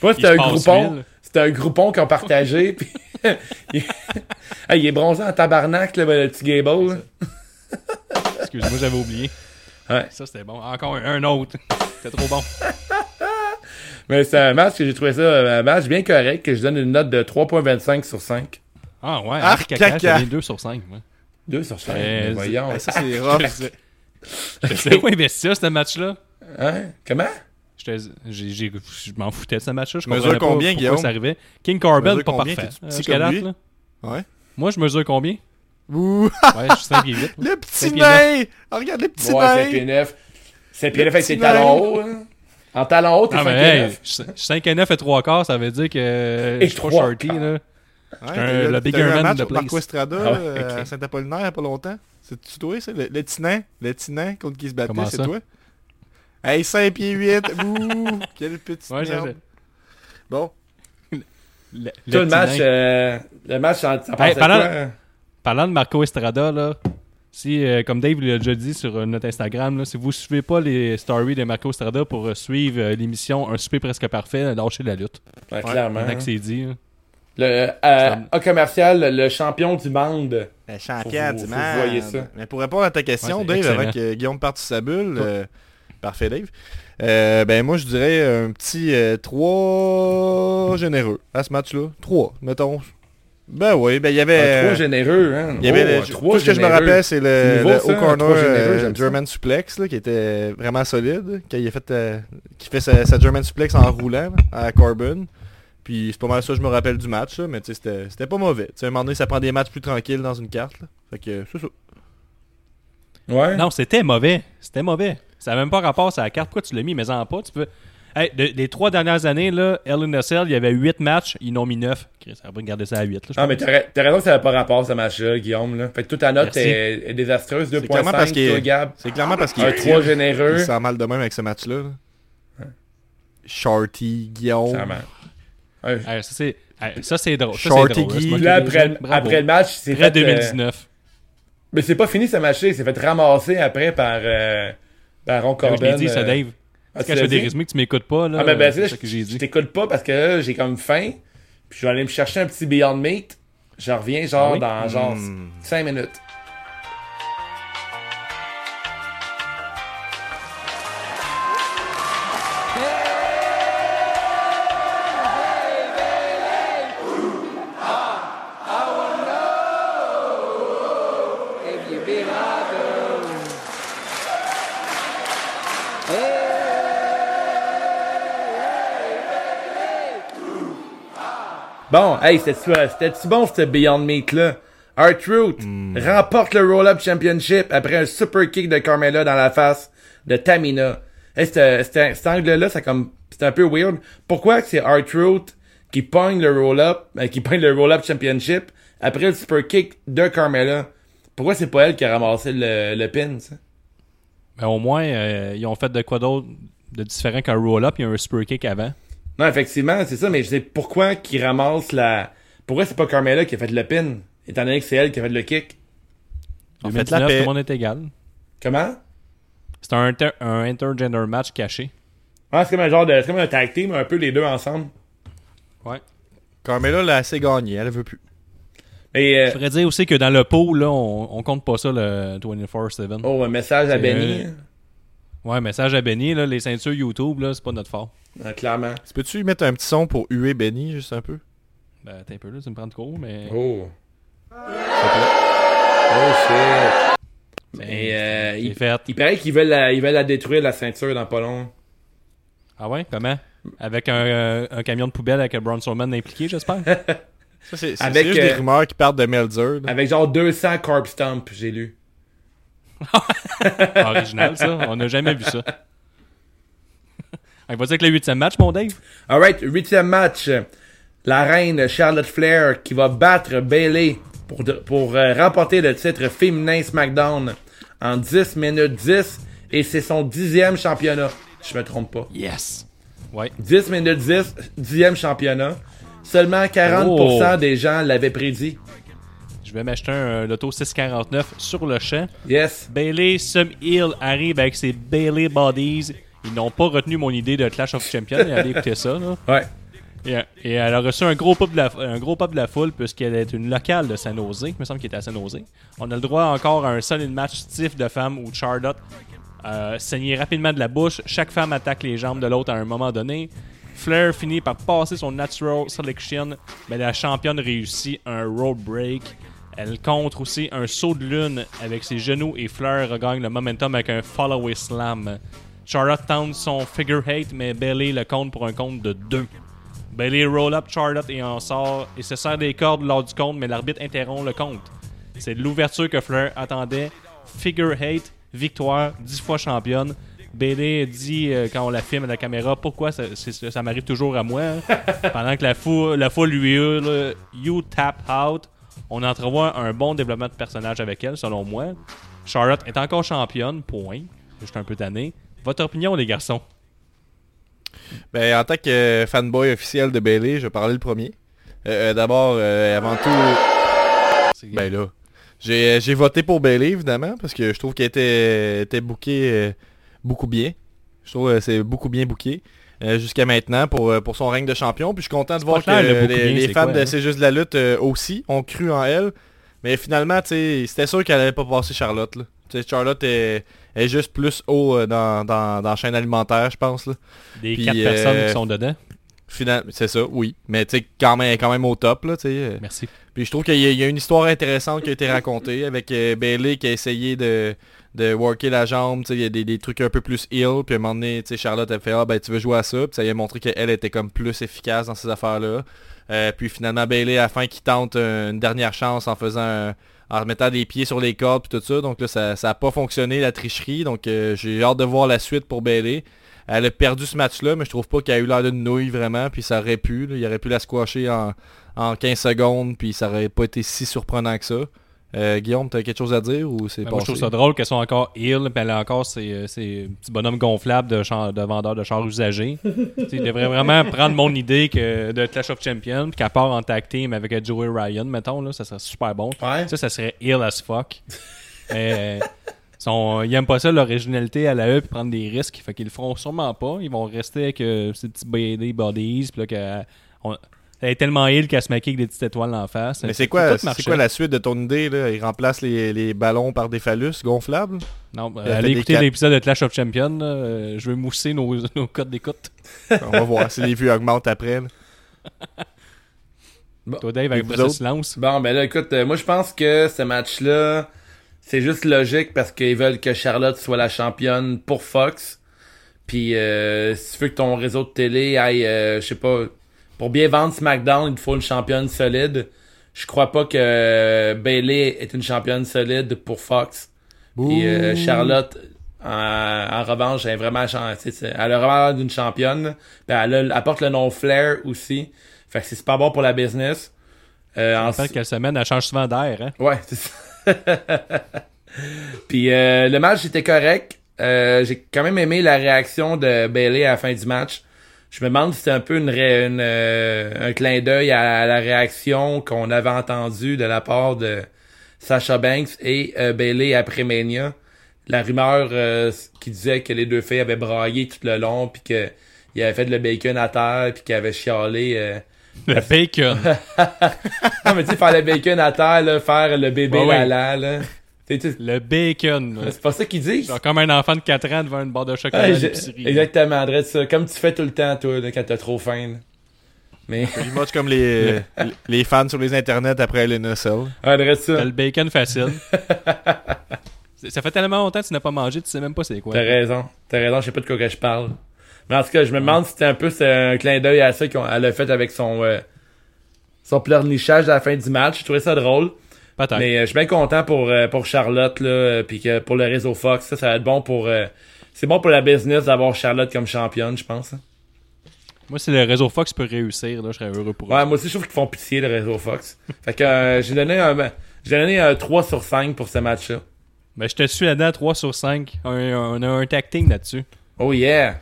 Moi, c'était un groupon. C'était un groupon qu'on partageait, puis. il... Ah, il est bronzé en tabarnak, là, le petit Gable. Excuse-moi, j'avais oublié. Ouais. Ça, c'était bon. Encore un, un autre. [laughs] C'était trop bon. [laughs] Mais c'est un match que j'ai trouvé ça un match bien correct, que je donne une note de 3.25 sur 5. Ah ouais, Arc caca, caca. j'avais 2 sur 5. Moi. 2 sur 5. Euh, voyons. Eh, ça, c'est rough. [laughs] Je sais pas investir ce match-là. Hein? Comment? J'étais- Je m'en foutais de ce match-là. Je Mesure pas combien, pourquoi Guillaume? ça arrivait. King Corbin, Mesure pas combien? parfait. Euh, là. Ouais. Moi, je mesure combien? Ouh, Ouais, je suis 5 et 8. [laughs] le petit nain! Ah, regarde le petit Ouais, 5 nain! pieds 9. 5 pieds Le 9 avec ses petit talons nain. hauts. hein. En talons hauts, t'es Ah, 5 mais pieds hey, 9. je suis 5 et 9 et 3 quarts, ça veut dire que Et je suis trois shorty, là. Ouais, un- t'as- le bigger man match de contre Marco place. Estrada Ah ouais, euh, ok. à Saint-Apollinaire il y a pas longtemps. C'est-tu toi, ça? Le, le petit nain? Le petit nain contre qui se battait, c'est toi? Hey, 5 pieds 8! [laughs] Ouh! Quelle petite Ouais, merde! Bon. Le, le petit match, nain. euh, le match, ça, ça pensait pendant- quoi? Parlant de Marco Estrada, là, si, euh, comme Dave l'a déjà dit sur euh, notre Instagram, là, si vous suivez pas les stories de Marco Estrada pour euh, suivre euh, l'émission Un souper presque parfait, lâchez la lutte. Ouais, clairement. C'est dit. Le, euh, A commercial, le champion du monde. Le champion du faut monde. vous voyez ça. Mais pour répondre à ta question, Ouais, Dave, excellent. avant que Guillaume parte sa bulle, euh, parfait Dave, Euh, ben moi je dirais un petit 3 généreux à ce match-là. 3, mettons. Ben oui, ben il y avait... Un trop généreux, hein? il y avait Oh, le- trois tout ce que je me rappelle, c'est le, nouveau, le ça, haut un corner trois généreux, euh, ça. German suplex là, qui était vraiment solide, qui a fait, euh, qui fait sa, sa German suplex en roulant à Corbin. Puis c'est pas mal ça que je me rappelle du match, là, mais tu sais, c'était c'était pas mauvais. Tu sais, à un moment donné, ça prend des matchs plus tranquilles dans une carte. Là. Fait que c'est ça. Ouais. Non, c'était mauvais. C'était mauvais. Ça n'a même pas rapport à la carte. Pourquoi tu l'as mis, mais en pas. Tu peux... Hey, de- les trois dernières années, là, a Cell, il y avait 8 matchs, ils en ont mis 9. Chris, ça va garder ça à 8. Là, je Ah, mais t'as ra- t'as raison que ça n'a pas rapport, ce match-là, Guillaume. Là. Fait que toute ta note Merci. est, est désastreuse. C'est clairement 2.5, parce qu'il toi, Gab. C'est clairement parce qu'il Un est 3 généreux. Il sent mal de même avec ce match-là. là. Shorty, Guillaume. Ça marche. Hey, ça, c'est hey, ça, c'est drôle. Ça, c'est Shorty drôle. Guy. L'ai après, le- Bravo. après le match, c'est Près fait... 2019. Mais c'est pas fini ce match-là. Il s'est fait ramasser après par euh, Baron Comme je l'ai Corbin. dit, ça, euh, Dave. Ah, C'est tu quand je fais des résumés que tu m'écoutes pas. Là, Ah, ben, ben, c'est ça je que j'ai je dit. t'écoute pas parce que là, j'ai comme faim. Puis je vais aller me chercher un petit Beyond Meat. Je reviens genre Ah oui? dans genre Hmm. 5 minutes. Bon, hey, c'était-tu euh, c'était-tu bon ce Beyond Meat là? R-Truth remporte le Roll-Up Championship après un super kick de Carmella dans la face de Tamina. Hey, c'te- cet angle-là, c'est comme c'est un peu weird. Pourquoi c'est R-Truth qui pogne le Roll-Up, euh, qui pogne le Roll-Up Championship après le super kick de Carmella, pourquoi c'est pas elle qui a ramassé le, le pin, ça? Mais au moins, euh, ils ont fait de quoi d'autre de différent qu'un roll-up et un super kick avant. Non, effectivement, c'est ça, mais je sais pourquoi qu'ils ramassent la. Pourquoi c'est pas Carmella qui a fait le pin, étant donné que c'est elle qui a fait le kick? En Faites fait, la tout paix. le monde est égal. Comment? C'est un, inter- un intergender match caché. Ah, c'est comme un genre de. C'est comme un tag team, un peu les deux ensemble. Ouais. Carmella l'a assez gagné, elle veut plus. Et. euh, Je voudrais dire aussi que dans le pot, là, on, on compte pas ça le 24-7. oh, un message à Benny. euh, Ouais, message à Benny, là, les ceintures YouTube, là, c'est pas notre fort. Ah, clairement. Peux-tu lui mettre un petit son pour huer Benny, juste un peu? Ben, t'es un peu là, tu me prends de court, mais. Oh. Oh shit. Mais euh, il, fait. il paraît qu'ils veulent, la, ils veulent la détruire, la ceinture, dans pas long. Ah ouais, comment? Avec un, euh, un camion de poubelle avec un Braun Strowman impliqué, j'espère? Ça, c'est c'est- Avec, c'est juste euh, des rumeurs qui partent de Melzer. là. Avec genre 200 carb stomp, j'ai lu. [laughs] Original, ça. On n'a jamais vu ça. On va dire que le huitième match, mon Dave? Alright, huitième match. La reine Charlotte Flair qui va battre Bailey pour, de- pour euh, remporter le titre féminin SmackDown en 10 minutes 10. Et c'est son dixième championnat. Je me trompe pas. Yes. Ouais. 10 minutes 10, dixième championnat. Seulement 40% Oh. des gens l'avaient prédit. Je vais m'acheter un Loto 649 sur le champ. Yes. Bailey Some Hill arrive avec ses Bailey Bodies. Ils n'ont pas retenu mon idée de Clash of Champions. Allez écouter ça. Là. Ouais. Et, et elle a reçu un gros pop de la, un gros pop de la foule puisqu'elle est une locale de San Jose. Il me semble qu'elle était à San Jose. On a le droit encore à un solide match stiff de femmes où Charlotte euh, saignait rapidement de la bouche. Chaque femme attaque les jambes de l'autre à un moment donné. Flair finit par passer son natural selection, mais la championne réussit un road break. Elle contre aussi un saut de lune avec ses genoux et Flair regagne le momentum avec un follow slam. Charlotte tente son figure eight, mais Bailey le compte pour un compte de 2. Bailey roll up Charlotte et en sort et se sert des cordes lors du compte, mais l'arbitre interrompt le compte. C'est l'ouverture que Flair attendait. Figure eight, victoire, 10 fois championne. Bailey dit euh, quand on la filme à la caméra pourquoi ça, ça m'arrive toujours à moi. hein? [laughs] Pendant que la foule, la foule lui hurle You tap out. On entrevoit un bon développement de personnage avec elle, selon moi. Charlotte est encore championne, point. Je suis un peu tanné. Votre opinion, les garçons? Ben, en tant que fanboy officiel de Bailey, je vais parler le premier. Euh, euh, D'abord, euh, avant tout, ben là, j'ai voté pour Bailey évidemment parce que je trouve qu'elle était, était bookée beaucoup bien. Je trouve que c'est beaucoup bien booké jusqu'à maintenant pour, euh, pour son règne de champion. Puis je suis content de voir que le euh, les, les fans de hein? C'est juste de la lutte euh, aussi ont cru en elle. Mais finalement, c'était sûr qu'elle allait pas passer Charlotte. Là. Charlotte est, est juste plus haut euh, dans, dans, dans la chaîne alimentaire, je pense. Là. Des Puis, quatre euh, personnes qui sont dedans? C'est ça, oui. Mais tu sais, quand même, quand même au top, là, euh. Merci. Puis je trouve qu'il y, a- il y a une histoire intéressante qui a été racontée avec euh, Bailey qui a essayé de, de worker la jambe, il y a des, des trucs un peu plus ill, puis à un moment donné, Charlotte a fait « Ah, ben tu veux jouer à ça », puis ça lui a montré qu'elle était comme plus efficace dans ces affaires-là. Euh, puis finalement, Bailey, à la fin, qui tente une dernière chance en faisant... un- en remettant des pieds sur les cordes puis tout ça. Donc là, ça n'a pas fonctionné, la tricherie. Donc euh, j'ai hâte de voir la suite pour Bailey. Elle a perdu ce match-là, mais je trouve pas qu'elle a eu l'air d'une nouille vraiment. Puis ça aurait pu. il aurait pu la squasher en, en 15 secondes. Puis ça aurait pas été si surprenant que ça. Euh, Guillaume, t'as quelque chose à dire ou c'est Ben, moi, je trouve ça drôle qu'elles sont encore ill, puis elle a encore ses, euh, ses petits bonhommes gonflables de, char- de vendeurs de chars usagés. [laughs] Il devrait vraiment prendre mon idée que de Clash of Champions, puis qu'elle part en tag team avec Joey Ryan, mettons, là, ça serait super bon. Ouais. Ça, ça serait ill as fuck. Mais, sont- ils aiment pas ça, l'originalité à la E, puis prendre des risques. Fait qu'ils le feront sûrement pas. Ils vont rester avec euh, ces petits BD bodies, puis là, que, on- elle est tellement ill qu'elle se maquille avec des petites étoiles en face. Mais c'est quoi, quoi la suite de ton idée là? Il remplace les, les ballons par des phallus gonflables? Non, ben, fait allez écouter l'épisode de Clash of Champions. là. Euh, je vais mousser nos, [laughs] nos codes d'écoute. On va voir si les vues augmentent après. là. Toi, Dave, avec vous ce silence? Bon, ben là, écoute, euh, moi je pense que ce match-là, c'est juste logique parce qu'ils veulent que Charlotte soit la championne pour Fox. Puis, euh, si tu veux que ton réseau de télé aille, euh, je sais pas, pour bien vendre SmackDown, il faut une championne solide. Je crois pas que euh, Bailey est une championne solide pour Fox. Puis euh, Charlotte, en, en revanche, elle est vraiment elle a vraiment l'air d'une championne. Ben, elle, a- elle apporte le nom Flair aussi. Fait que c'est super bon pour la business. Euh, en- rappelle qu'elle semaine, elle change souvent d'air. Hein? Ouais, c'est ça. [laughs] Puis euh, le match était correct. Euh, J'ai quand même aimé la réaction de Bailey à la fin du match. Je me demande si c'était un peu une, ré- une, euh, un clin d'œil à, la réaction qu'on avait entendue de la part de Sasha Banks et euh, Bailey après Mania. La rumeur euh, qui disait que les deux filles avaient braillé tout le long puis que il avait fait le bacon à terre puis qu'il avait chialé. euh, Le bacon. [laughs] non, mais tu sais, faire le bacon à terre, là, faire le bébé Ouais, ouais. lala, là. Le bacon. C'est pas ça qu'ils disent? Genre comme un enfant de 4 ans devant une barre de chocolat Ouais, à l'épicerie. exactement, André, ça. Comme tu fais tout le temps, toi, quand t'as trop faim. là. Mais, [laughs] Pretty much comme les, [laughs] les fans sur les internets après l'NSL. André, T'as ça. le bacon facile. [laughs] Ça fait tellement longtemps que tu n'as pas mangé, tu sais même pas c'est quoi. T'as raison. T'as raison, je sais pas de quoi que je parle. Mais en tout cas, je me demande si c'était un peu c'est un clin d'œil à ça qu'elle a fait avec son, euh, son pleurnichage à la fin du match. Je trouvais ça drôle. Peut-être. Mais euh, je suis bien content pour, euh, pour Charlotte, là, euh, puis que pour le réseau Fox, ça, ça va être bon pour. euh, c'est bon pour la business d'avoir Charlotte comme championne, je pense. hein. Moi, si le réseau Fox peut réussir, là, je serais heureux pour eux. Ouais, moi aussi, je trouve qu'ils font pitié, le réseau Fox. [laughs] fait que euh, j'ai donné un. J'ai donné un 3 sur 5 pour ce match-là. Ben, je te suis là-dedans, 3 sur 5. On, on a un team là-dessus. Oh yeah!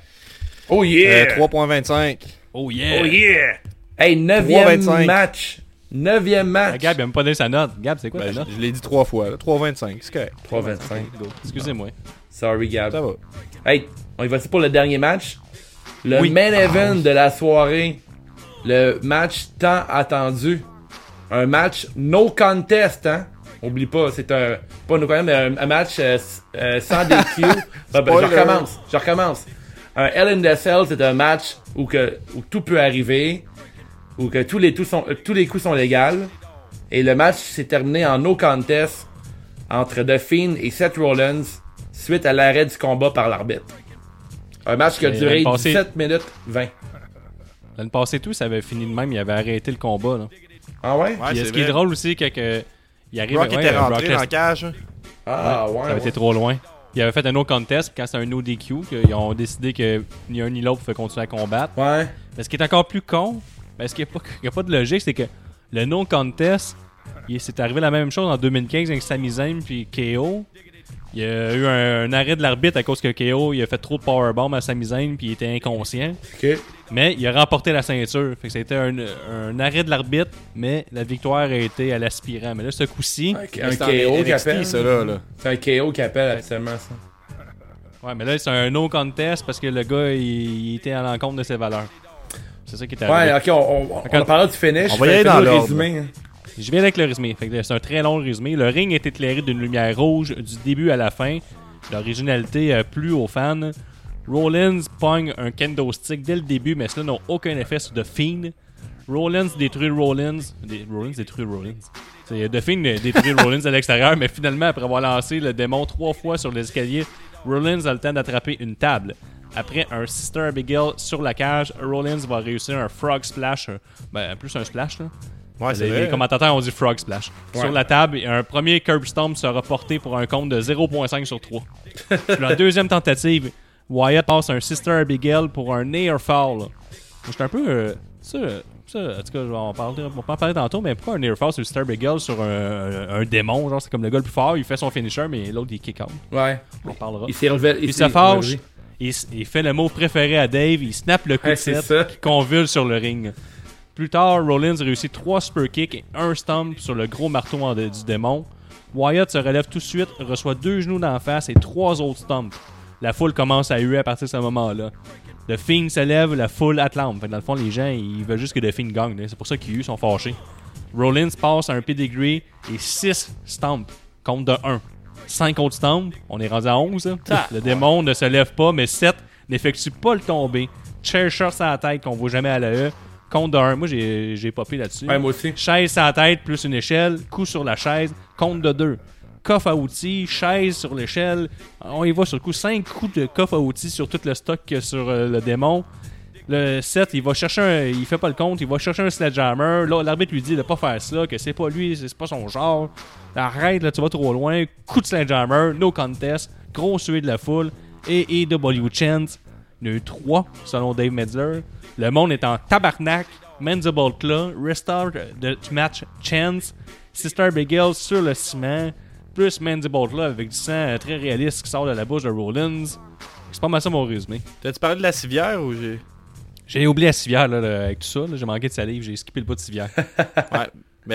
Oh Euh, yeah! 3.25. Oh yeah! oh yeah! Hey, 9e 3,25. match! 9e match! Ah, Gab, il a même pas donné sa note. Gab, c'est quoi Ben, ta note? je l'ai dit trois fois. là. 3.25. C'est correct. 3,25. Excusez-moi. Sorry, Gab. Ça va. Hey, on y va pour le dernier match? Le Oui. main event de la soirée. Le match tant attendu. Un match no contest, hein? Oublie pas, c'est un. Pas no contest, mais un, un match euh, euh, sans [laughs] DQ. Ah, ben, je recommence, je recommence. Un Hell in the Cell, c'est un match où, que, où tout peut arriver. Où que tous les, tous sont, euh, tous les coups sont légaux. Et le match s'est terminé en no contest entre The Fiend et Seth Rollins suite à l'arrêt du combat par l'arbitre. Un match qui a duré l'année passée- 17 minutes 20. L'année passée, tout, ça avait fini de même. Il avait arrêté le combat. Là. Ah ouais? Ouais, Puis, c'est ce qui est drôle aussi, c'est que. Il arrive Brock ouais, était rentré Brock dans la cage. hein. Ah ouais. Ça avait ouais. été trop loin. Il avait fait un autre contest, puis quand c'est un no DQ, qu'ils ont décidé que ni un ni l'autre pouvait continuer à combattre. Ouais. Mais ce qui est encore plus con, ben, ce qui n'y a, pas de logique, c'est que le no contest, il- c'est arrivé la même chose en 2015 avec Sami Zayn puis KO. Il y a eu un, un arrêt de l'arbitre à cause que KO il a fait trop de powerbomb à Sami Zayn puis il était inconscient. Ok. Mais il a remporté la ceinture. Fait que c'était un, un arrêt de l'arbitre, mais la victoire a été à l'aspirant. Mais là, ce coup-ci, Un, C'est un KO qui appelle. ça, là, là. C'est un KO qui appelle actuellement ça. ouais, mais là, c'est un no contest parce que le gars, il, il était à l'encontre de ses valeurs. C'est ça qui est arrivé. Ouais, ok, on, on, on parlera du finish. On va y aller dans le résumé. Je viens avec le résumé. C'est un très long résumé. Le ring est éclairé d'une lumière rouge du début à la fin. L'originalité a plu aux fans. Rollins pogne un kendo stick dès le début, mais cela n'a aucun effet sur The Fiend. Rollins détruit Rollins. Dé- Rollins détruit Rollins. C'est The Fiend détruit [laughs] Rollins à l'extérieur, mais finalement, après avoir lancé le démon trois fois sur l'escalier, Rollins a le temps d'attraper une table. Après un Sister Abigail sur la cage, Rollins va réussir un Frog Splash. un- ben, plus un splash, là. Ouais, c'est Les, les vrai. commentateurs ont dit Frog Splash. Sur la table, un premier Curb Stomp sera porté pour un compte de 0.5 sur 3. Puis [laughs] la deuxième tentative, Wyatt passe un Sister Abigail pour un Near Fall. J'étais un peu. euh, ça, ça, en tout cas, on va en parler, on va en parler tantôt, mais pourquoi un Near Fall sur Sister Abigail sur un, un- un démon Genre, c'est comme le gars le plus fort, il fait son finisher, mais l'autre il kick out. Ouais. On en parlera. Il s'est relevé. Il s'est se fâche, relevé. Il, fait le mot préféré à Dave, il snap le coup Ouais, de set qui convulse sur le ring. Plus tard, Rollins réussit 3 super kicks et un stomp sur le gros marteau du démon. Wyatt se relève tout de suite, reçoit deux genoux d'en face et trois autres stomps. La foule commence à huer à partir de ce moment-là. The Fiend se lève, la foule acclame. Fait dans le fond, les gens, ils veulent juste que The Fiend gagne. là. C'est pour ça qu'ils huent, sont fâchés. Rollins passe à un pedigree et 6 stomps. Compte de 1. 5 autres stomps. On est rendu à 11. là. Le démon ne se lève pas, mais 7 n'effectue pas le tombé. Chair shot sur la tête qu'on voit jamais à la E. Compte de 1. Moi, j'ai j'ai popé là-dessus. Ouais, moi aussi. Chaise sur la tête plus une échelle, coup sur la chaise, compte de 2. Coffre à outils, chaise sur l'échelle. On y va sur le coup. 5 coups de coffre à outils sur tout le stock sur euh, le démon. Le 7, il va chercher un. Il fait pas le compte, il va chercher un sledgehammer. Là, l'arbitre lui dit de pas faire ça, que c'est pas lui, c'est pas son genre. Arrête, là, tu vas trop loin. Coup de sledgehammer, no contest. Gros sué de la foule. Et EW Chance. Eu 3, selon Dave Metzler. Le monde est en tabarnak. Mandible Claw, Restart the Match Chance, Sister Bigel sur le ciment, plus Mandible Claw avec du sang très réaliste qui sort de la bouche de Rollins. C'est pas mal ça mon résumé. T'as-tu parlé de la civière ou j'ai. J'ai oublié la civière là, là, avec tout ça. là. J'ai manqué de salive, j'ai skippé le bout de civière. [laughs] Ouais.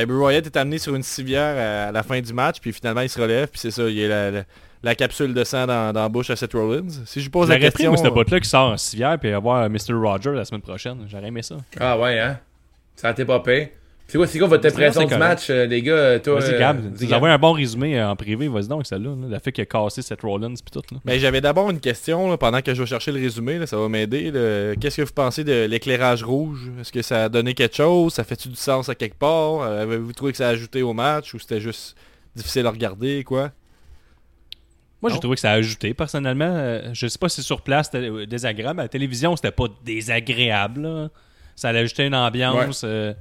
Ben, Wyatt est amené sur une civière à, à la fin du match, puis finalement il se relève, puis c'est ça, il y a la, la- la capsule de sang dans, dans la bouche à Seth Rollins. Si je pose la J'aurais pris, question. moi, ce bout-là qui sort en civière puis avoir Mr. Roger la semaine prochaine. J'aurais aimé ça. Ah ouais, hein? Ça a été pas payé. C'est quoi, c'est quoi votre impression du match, euh, les gars? Toi, Vas-y, euh, Gab. dis, Vous avez un bon résumé euh, en privé, vas-y donc, celle-là. là. La fait qu'il a cassé cette Rollins puis tout. Là. Ben, j'avais d'abord une question là, pendant que je vais chercher le résumé, là, ça va m'aider. là. Qu'est-ce que vous pensez de l'éclairage rouge? Est-ce que ça a donné quelque chose? Ça fait-tu du sens à quelque part? Avez-vous trouvé que ça a ajouté au match ou c'était juste difficile à regarder quoi? Moi, Non. j'ai trouvé que ça a ajouté, personnellement. Je sais pas si sur place c'était désagréable. À la télévision, c'était pas désagréable. là. Ça allait ajouter une ambiance euh,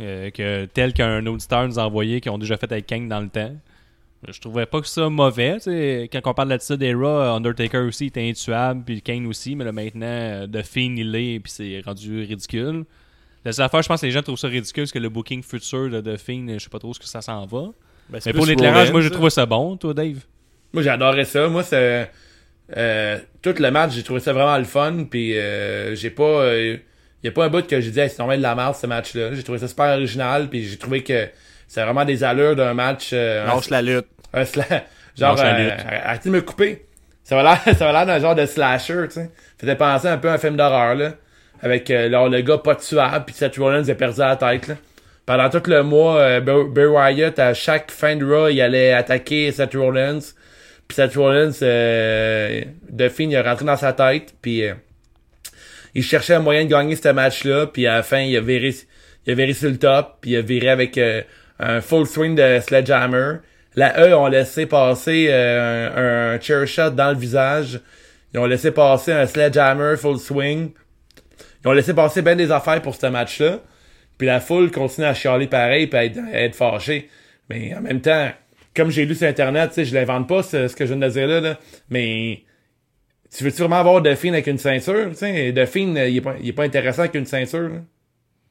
euh, que, telle qu'un auditeur nous a envoyé, qu'ils ont déjà fait avec Kane dans le temps. Je trouvais pas que ça mauvais. Quand on parle de l'attitude d'Era, Undertaker aussi était intuable, puis Kane aussi, mais là maintenant, euh, The Fiend il l'est, puis c'est rendu ridicule. La seule affaire, je pense que les gens trouvent ça ridicule, parce que le booking futur de The Fiend, je sais pas trop où ce que ça s'en va. Ben, Mais pour l'éclairage, moi j'ai ça. trouvé ça bon, toi Dave. Moi, j'adorais ça. Moi, c'est. euh, tout le match, j'ai trouvé ça vraiment le fun. Puis, euh, j'ai pas. Il y a pas un bout que j'ai dit, hey, c'est normal de la merde, ce match-là. J'ai trouvé ça super original. Puis, j'ai trouvé que c'est vraiment des allures d'un match. euh, un- la lutte. [laughs] un sla- genre, Lâche la euh, lutte. arrêtez de me couper. Ça va l'air, [laughs] ça va l'air d'un genre de slasher, tu sais. Faisait penser un peu à un film d'horreur, là. Avec, euh, le gars pas tuable, puis Seth Rollins a perdu la tête, là. Pendant tout le mois, euh, Bray Wyatt, à chaque fin de Raw, il allait attaquer Seth Rollins. Puis Seth Rollins, euh, de fin, il est rentré dans sa tête, puis euh, il cherchait un moyen de gagner ce match-là, puis à la fin, il a viré, il a viré sur le top, puis il a viré avec euh, un full swing de Sledgehammer. La E ont laissé passer euh, un, chair shot dans le visage. Ils ont laissé passer un Sledgehammer full swing. Ils ont laissé passer bien des affaires pour ce match-là. Puis la foule continue à chialer pareil, puis à être, à être fâchée. Mais en même temps, comme j'ai lu sur Internet, je l'invente pas ce, ce que je viens de dire là, là, mais tu veux-tu vraiment avoir Duffin avec une ceinture? Tu sais, Duffin, euh, il est, pas, il est pas intéressant avec une ceinture. là.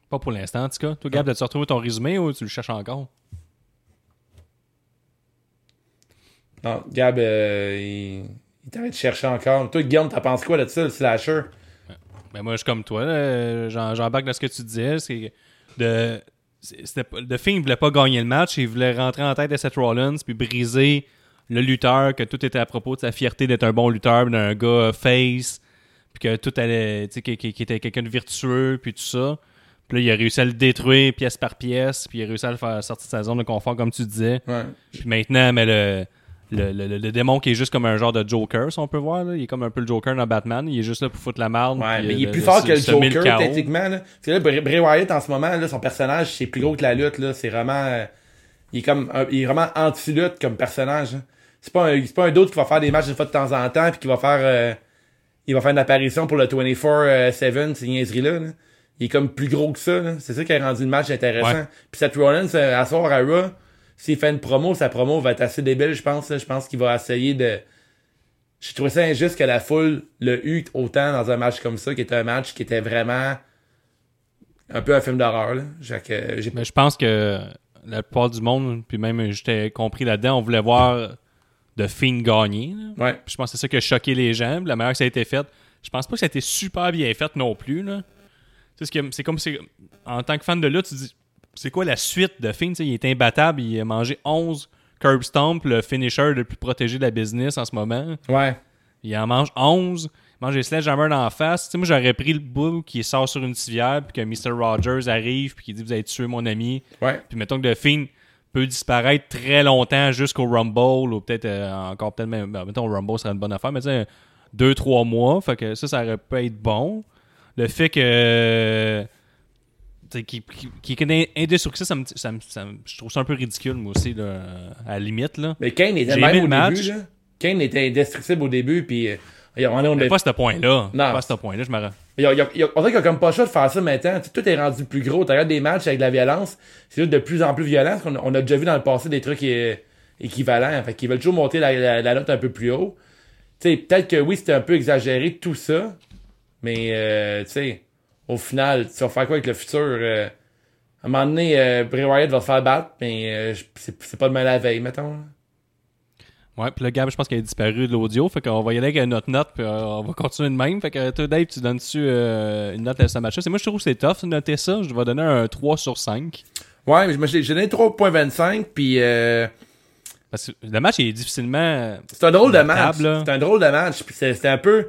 Pas pour l'instant, en tout cas. Toi, Gab, as-tu retrouvé ton résumé ou tu le cherches encore? Non, Gab, euh, il, il t'arrête de chercher encore. Toi, Guillaume, t'en penses quoi de ça, le slasher? Ben moi, je suis comme toi. J'embarque dans ce que tu disais. C'est de, de Finn, il voulait pas gagner le match. Il voulait rentrer en tête de Seth Rollins puis briser le lutteur, que tout était à propos de sa fierté d'être un bon lutteur, d'un gars face, puis que tout allait, tu sais, était quelqu'un de vertueux, puis tout ça. Puis là, il a réussi à le détruire pièce par pièce, puis il a réussi à le faire sortir de sa zone de confort, comme tu disais. Ouais. Puis maintenant, mais le, le, le, le- le démon qui est juste comme un genre de Joker, si on peut voir, là. il est comme un peu le Joker dans Batman. Il est juste là pour foutre la merde. Ouais, mais euh, il est de- plus fort que le Joker, techniquement. Là. Parce que là, Bray Wyatt, en ce moment, là, son personnage, c'est plus gros que la lutte. Là. C'est vraiment... euh, il, est comme un- il est vraiment anti-lutte comme personnage. hein. C'est pas un, c'est pas un d'autre qui va faire des matchs une fois de temps en temps puis qui va faire... euh, il va faire une apparition pour le 24-7, ces niaiseries-là. là. Il est comme plus gros que ça. là. C'est ça qui a rendu le match intéressant. Ouais. Puis Seth Rollins, euh, à soir à Raw, s'il fait une promo, sa promo va être assez débile, je pense. Je pense qu'il va essayer de... J'ai trouvé ça injuste que la foule le eut autant dans un match comme ça, qui était un match qui était vraiment un peu un film d'horreur. là. J'ai que- j'ai- Mais je pense que la plupart du monde, puis même j'étais compris là-dedans, on voulait voir de Fiend gagner. là. Ouais. Puis je pense que c'est ça qui a choqué les gens. La manière que ça a été fait, je pense pas que ça a été super bien fait non plus. là. Sais, ce que- C'est comme si, en tant que fan de lutte, tu dis, c'est quoi la suite de Fiend? Il est imbattable, il a mangé 11 curb stomp, le finisher le plus protégé de la business en ce moment. Ouais. Il en mange 11. Il mange des sledgehammer dans la face. Moi, j'aurais pris le bout qui sort sur une civière, puis que Mr. Rogers arrive, puis qui dit Vous avez tué mon ami. Ouais. Puis mettons que The Fiend peut disparaître très longtemps jusqu'au Rumble, ou peut-être euh, encore, peut-être même. ben, mettons, Rumble serait une bonne affaire, mais tu sais, deux, trois mois. Fait que ça, ça aurait pu être bon. Le fait que. Qui, qui, qui est indestructible, ça me, ça me- ça me- je trouve ça un peu ridicule, moi aussi, là, à la limite. Là. Mais Kane était même au match. début. Là. Kane était indestructible au début, puis euh, a- on, on, Mais pas à ce point-là. Pas à ce point-là, je me. On dirait qu'il y a comme pas le choix de faire ça maintenant. Tout est rendu plus gros. Tu regardes des matchs avec de la violence, c'est de plus en plus violent. a- on a déjà vu dans le passé des trucs équivalents. Fait qu'ils veulent toujours monter la, note un peu plus haut. Peut-être que oui, c'était un peu exagéré tout ça, mais euh, sais, au final, tu vas faire quoi avec le futur? euh, à un moment donné, euh, Bray Wyatt va se faire battre, mais euh, c'est pas demain la veille, mettons. Ouais, puis le Gab, je pense qu'il a disparu de l'audio. Fait qu'on va y aller avec notre note, puis euh, on va continuer de même. Fait que toi, Dave, tu donnes-tu euh, une note à ce match-là? C'est- Moi, je trouve que c'est tough de noter ça. Je vais donner un 3 sur 5. Ouais, mais j'ai donné 3.25, puis euh, Parce que le match est difficilement. c'est un drôle de match. C'est un drôle de match, puis c'est- c'était un peu...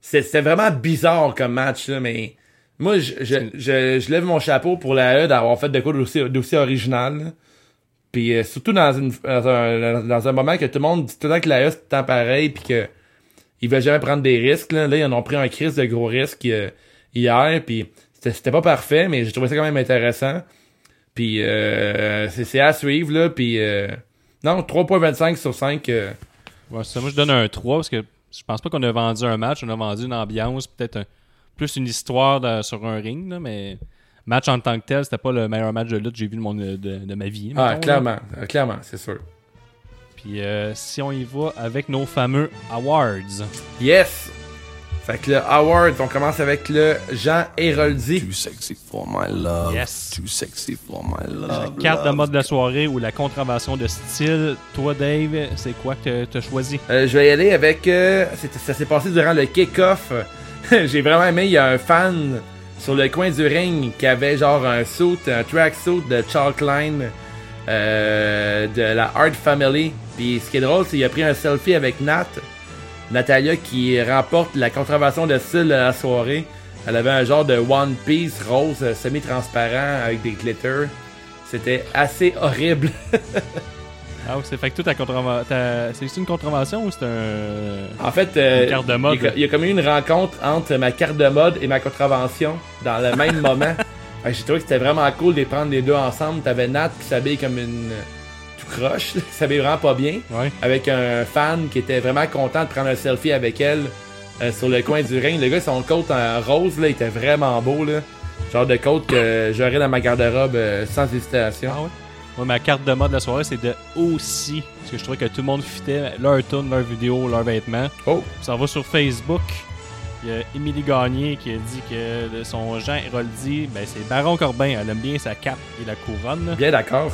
c'est- C'était vraiment bizarre comme match, là, mais... Moi, je, je, je, je lève mon chapeau pour la E d'avoir fait de quoi d'aussi d'aussi original. là. Puis euh, surtout dans, une, dans, un, dans un moment que tout le monde dit tout le temps que la E le temps pareil, puis que ils veulent jamais prendre des risques. Là, là ils en ont pris un crise de gros risques euh, hier, puis c'était pas parfait, mais j'ai trouvé ça quand même intéressant. Puis euh, c'est à suivre, là, puis... Euh, non, 3.25 sur 5. euh, Ouais, ça, moi, je donne un 3 parce que je pense pas qu'on a vendu un match. On a vendu une ambiance, peut-être un- plus une histoire sur un ring, là, mais match en tant que tel, c'était pas le meilleur match de lutte que j'ai vu de, mon, de, de ma vie. ah, mettons, clairement, euh, clairement, c'est sûr. Puis euh, si on y va avec nos fameux awards. Yes! Fait que le Howard, on commence avec le Jean Héroldi. Too sexy for my love. Yes. Too sexy for my La love. carte de mode de la soirée ou la contravention de style. Toi, Dave, c'est quoi que t'as choisi? Euh, je vais y aller avec. euh, ça s'est passé durant le kick-off. [laughs] J'ai vraiment aimé. Il y a un fan sur le coin du ring qui avait genre un suit, un track suit de Chalkline euh, de la Hart Family. Puis ce qui est drôle, c'est qu'il a pris un selfie avec Nat. Natalia qui remporte la contravention de style la soirée. Elle avait un genre de One Piece rose euh, semi-transparent avec des glitters. C'était assez horrible. [laughs] Ah, oui, c'est fait que toi, ta c'est une contravention ou c'est un. En fait, euh, Une carte de mode? Il y, a, il y a comme eu une rencontre entre ma carte de mode et ma contravention dans le même [laughs] moment. J'ai trouvé que c'était vraiment cool de les prendre les deux ensemble. T'avais Nat qui s'habille comme une euh, tout croche, [laughs] qui s'habille vraiment pas bien, Ouais. avec un fan qui était vraiment content de prendre un selfie avec elle euh, sur le coin du ring. Le gars, son coat en rose, là, il était vraiment beau. Là. Genre de coat que j'aurais dans ma garde-robe euh, sans hésitation. Ah ouais? Moi, ma carte de mode de la soirée, c'est de aussi. Parce que je trouvais que tout le monde fitait leur tune, leur vidéo, leurs vêtements. Oh, Ça va sur Facebook. Il y a Émilie Gagné qui a dit que son Jean Héroldi, ben c'est Baron Corbin. Elle aime bien sa cape et la couronne. bien d'accord.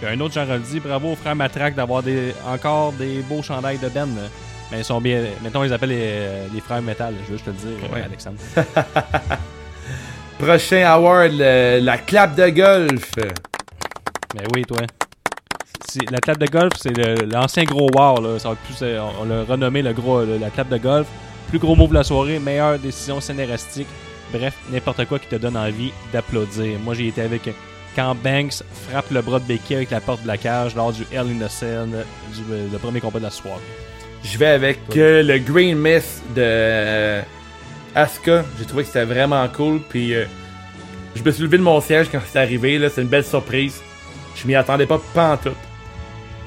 Puis un autre Jean Héroldi, bravo au frère Matraque d'avoir des, encore des beaux chandails de Ben. Mais ils sont bien. Mettons, ils appellent les, les frères métal, je veux juste te le dire, Ouais. Alexandre. [laughs] Prochain award, le- la clap de golf. Mais oui, toi. La clap de golf, c'est l'ancien gros. Là. Ça va plus, euh, on l'a renommé le gros, le- la clap de golf. Plus gros move de la soirée, meilleure décision scénaristique. Bref, n'importe quoi qui te donne envie d'applaudir. Moi, j'ai été avec quand Banks frappe le bras de Becky avec la porte de la cage lors du Hell in the Cell, du euh, le premier combat de la soirée. Je vais avec euh, le Green Mist de euh, Asuka. J'ai trouvé que c'était vraiment cool. Puis euh, je me suis levé de mon siège quand c'est arrivé. là. C'est une belle surprise. Je m'y attendais pas pantoute.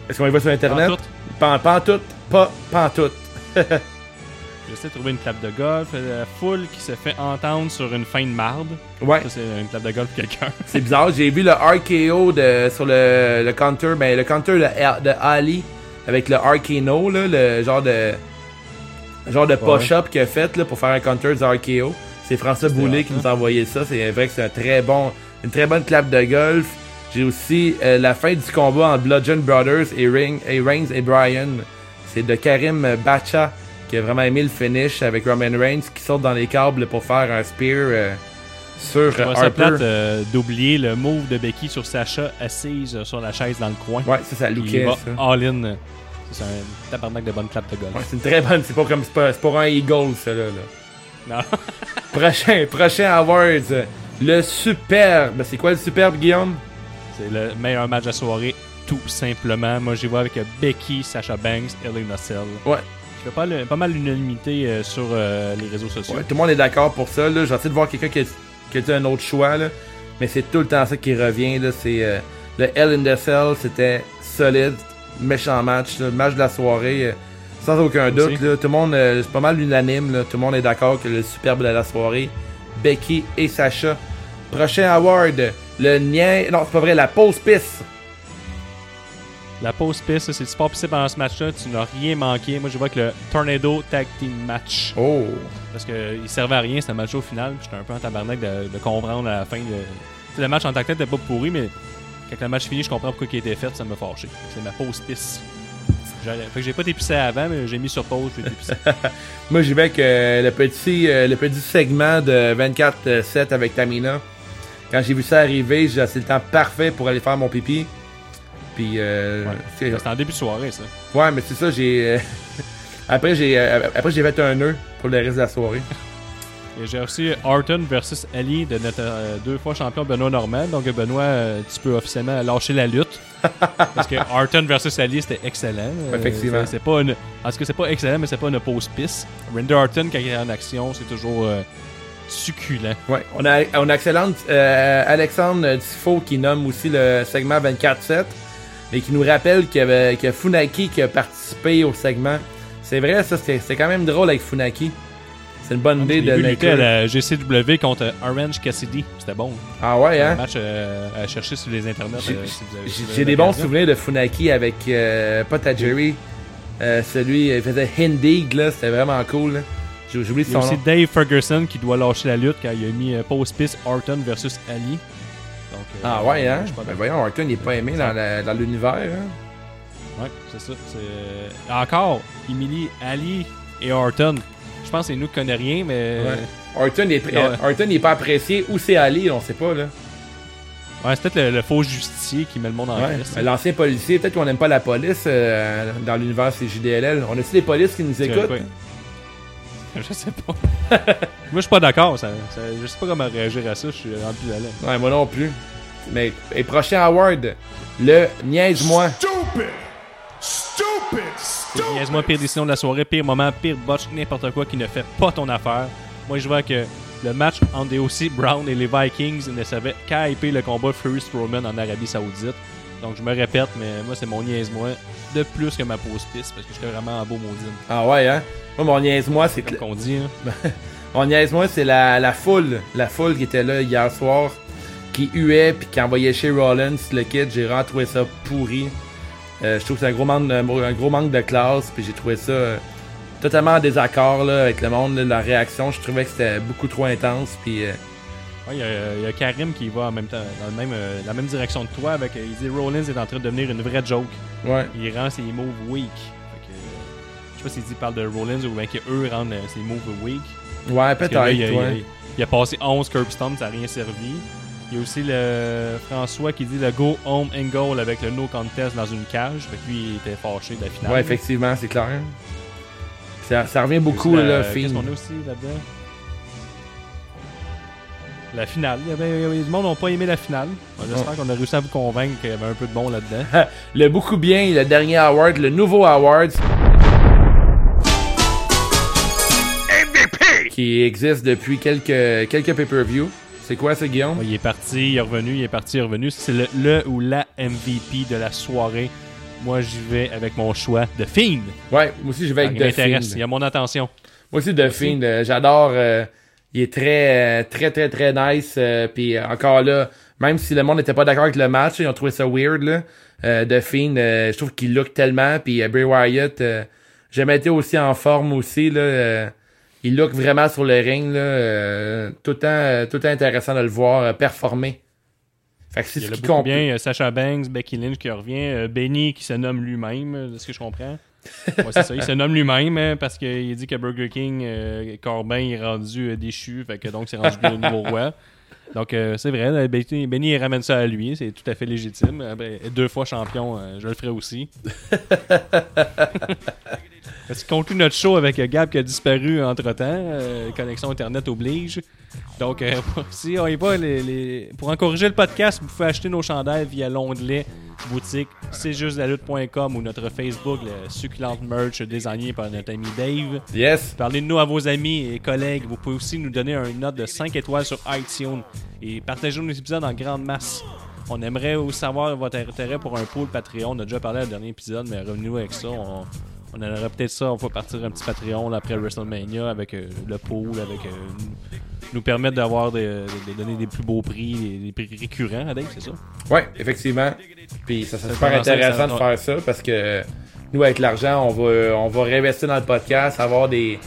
Est-ce qu'on y va sur internet? Pantoute? Pan, pantoute, pas pantoute. [laughs] J'essaie de trouver une clap de golf. euh, La foule qui se fait entendre sur une fin de marde. Ouais, Ça, c'est une clap de golf quelqu'un. [laughs] c'est bizarre. J'ai vu le RKO de, sur le, le counter. Ben, le counter de, de Ali avec le RKO, là, le genre de genre de push-up qu'il a fait là, pour faire un counter du RKO. C'est François Boulet qui hein? nous a envoyé ça. C'est vrai que c'est un très bon, une très bonne clap de golf. J'ai aussi euh, la fin du combat entre Bludgeon Brothers et, Ring, et Reigns et Bryan. C'est de Karim Bacha qui a vraiment aimé le finish avec Roman Reigns qui saute dans les câbles pour faire un spear euh, sur Je Harper. plate euh, d'oublier le move de Becky sur Sacha assise sur la chaise dans le coin. Ouais, ça, ça va ça. all-in. euh, C'est un tabarnak de bonne clap de golf. Ouais, c'est une très bonne. C'est pas comme c'est pas, c'est pas un Eagle, ça là. là. Non. Prochain, prochain awards, le superbe. C'est quoi le superbe, Guillaume? C'est le meilleur match de la soirée, tout simplement. Moi, j'y vois avec Becky, Sacha Banks, Elena Cell. Ouais. Je fais pas, le- pas mal l'unanimité euh, sur euh, les réseaux sociaux. Ouais, Tout le monde est d'accord pour ça. Là. J'essaie de voir quelqu'un qui a, qui a un autre choix, là. mais c'est tout le temps ça qui revient. Là. C'est euh, le Hell in the Cell, c'était solide, méchant match, là. match de la soirée, sans aucun doute. Là. Tout le monde, c'est pas mal unanime. Tout le monde est d'accord que le superbe de la soirée, Becky et Sacha. Prochain award, le nien, non c'est pas vrai, la pause piste. La pause piste, c'est tu participes pendant ce match-là, tu n'as rien manqué. Moi, je vois que le Tornado Tag Team Match. Oh! Parce qu'il servait à rien, c'était un match au final. J'étais un peu en tabarnak de, de comprendre à la fin. De... Le match en tant que tel n'était pas pourri, mais quand le match finit, je comprends pourquoi il a été fait, ça me fâché. C'est ma pause piste. Fait que j'ai pas t'épicé avant, mais j'ai mis sur pause, j'ai t'épicé. [laughs] Moi, j'y vais avec euh, le, petit, euh, le petit segment de 24-7 avec Tamina. Quand j'ai vu ça arriver, j'ai Ah, c'est le temps parfait pour aller faire mon pipi. Puis, euh, C'était en début de soirée, ça. ouais, mais c'est ça, j'ai. euh, [laughs] après, j'ai euh, après j'ai fait un nœud pour le reste de la soirée. Et j'ai reçu Orton versus Ali de notre euh, deux fois champion Benoît Normand. Donc Benoît, euh, tu peux officiellement lâcher la lutte. [laughs] parce que Orton versus Ali, c'était excellent. Euh, Effectivement. c'est- C'est pas une... En tout cas, c'est pas excellent, mais c'est pas une pause piste. Randy Orton, quand il est en action, c'est toujours euh, succulent. Ouais, on a, on a excellente euh, Alexandre Tifo qui nomme aussi le segment 24-7 et qui nous rappelle qu'il y avait a Funaki qui a participé au segment. C'est vrai, ça, c'est quand même drôle avec Funaki. C'est une bonne idée J'ai de lutter à la GCW contre Orange Cassidy. C'était bon. Ah ouais, Un hein? match euh, à chercher sur les internets. J'ai- euh, si des bons souvenirs de Funaki avec euh. Euh, celui, il faisait Hindig, là, c'était vraiment cool. là. J'ai oublié nom. Dave Ferguson qui doit lâcher la lutte quand il a mis euh, pause piste Orton versus Ali. Donc, euh, Ah ouais, hein? Ben voyons, Orton, il est pas aimé dans l'univers. Hein? Ouais, c'est ça. C'est... euh, Encore, Emily, Ali et Orton. Je pense que c'est nous qui connaissons rien, mais. Ouais. Orton, est, Ouais. euh, Orton, il est pas apprécié. Où c'est Ali, on sait pas, là. Ouais, c'est peut-être le, le faux justicier qui met le monde en Ouais. crise. Ben, L'ancien policier, peut-être qu'on n'aime pas la police euh, dans l'univers CJDLL. On a-tu des polices qui nous C'est écoutent? [laughs] Je sais pas. [laughs] Moi, je suis pas d'accord. Ça, ça- je sais pas comment réagir à ça. Je suis rendu plus à l'aise. Ouais, moi non plus. Mais, et prochain award, le Niaise-moi. Stupid! Stupid! Stupid! Niaise-moi, pire décision de la soirée, pire moment, pire botch, n'importe quoi qui ne fait pas ton affaire. Moi, je vois que le match entre aussi Brown et les Vikings ne savait qu'à hyper le combat Fury Strowman en Arabie Saoudite. Donc, je me répète, mais moi, c'est mon niaise-moi de plus que ma pause piste parce que j'étais vraiment en beau maudine. Ah ouais, hein? Moi, mon Niaise-moi, c'est que. Comme qu'on dit, hein. [laughs] Mon niaise-moi, c'est la, la foule. La foule qui était là hier soir, qui huait puis qui envoyait chez Rollins le kit. J'ai vraiment trouvé ça pourri. Euh, je trouve que c'est un gros manque, un gros manque de classe. Puis j'ai trouvé ça euh, totalement en désaccord là, avec le monde. là, la réaction, je trouvais que c'était beaucoup trop intense. Puis euh, Ouais, Il y, a- il y a Karim qui va en même temps, dans le même, euh, la même direction que toi. Avec, il dit Rollins est en train de devenir une vraie joke. ouais. Il rend ses moves weak. Sais pas s'il dit parle de Rollins ou bien qu'eux rendent euh, ses moves weak. Ouais, peut-être. il, a, il a- ouais. il a passé 11 curb stomps, ça n'a rien servi. Il y a aussi le François qui dit le go home and goal avec le no contest dans une cage. Fait que lui, il était fâché de la finale. Ouais, effectivement, c'est clair. Ça, ça revient beaucoup, La- là, Qu'est-ce Fiend. qu'on a aussi là-dedans? La finale. Il y avait, il y avait- du monde n'a pas aimé la finale. J'espère qu'on a réussi à vous convaincre qu'il y avait un peu de bon là-dedans. [laughs] Le beaucoup bien, le dernier award, le nouveau award. Qui existe depuis quelques, quelques pay-per-view. C'est quoi ça, Guillaume? Il est parti, il est revenu, il est parti, il est revenu. C'est le, le ou la MVP de la soirée. Moi, j'y vais avec mon choix de Fiend. Ouais, moi aussi je vais Ah, avec The Fiend. il a mon attention. Moi aussi The Fiend, euh, j'adore. euh, il est très, euh, très, très, très nice. euh, Puis encore là, même si le monde n'était pas d'accord avec le match, ils ont trouvé ça weird là. Euh, The Fiend, je trouve qu'il look tellement. Puis Bray Wyatt, euh, j'ai jamais été aussi en forme aussi là. Il look vraiment sur le ring là. euh, tout le temps, euh, tout le temps intéressant de le voir euh, performer. Fait que c'est ce qui compte. bien. Sacha Banks, Becky Lynch qui revient. Benny qui se nomme lui-même, de ce que je comprends. [laughs] Ouais, c'est ça. Il se nomme lui-même hein, parce qu'il dit que Burger King, euh, Corbin est rendu euh, déchu. Fait que donc c'est rendu le nouveau roi. Donc euh, c'est vrai, Benny, ramène ça à lui. C'est tout à fait légitime. Ben, deux fois champion, je le ferai aussi. [laughs] Parce qu'on conclut notre show avec euh, Gab qui a disparu entre temps. connexion Internet oblige. Donc, euh, [laughs] si on y va, les, les- pour encourager le podcast, vous pouvez acheter nos chandails via l'onglet boutique c'est juste la lutte.com ou notre Facebook, le succulente merch désigné par notre ami Dave. Yes. Parlez de nous à vos amis et collègues. Vous pouvez aussi nous donner une note de 5 étoiles sur iTunes et partagez nos épisodes en grande masse. On aimerait aussi savoir votre intérêt pour un pool Patreon. On a déjà parlé à le dernier épisode, mais revenez-nous avec ça. On, On aimerait peut-être ça, on va partir un petit Patreon là, après WrestleMania avec euh, le pool, avec euh, nous, permettre d'avoir des, de donner des plus beaux prix, des, des prix récurrents, Dave, c'est ça? Ouais, effectivement. Puis ça serait super à- intéressant de faire ça parce que nous, avec l'argent, on va, on va réinvestir dans le podcast, avoir des,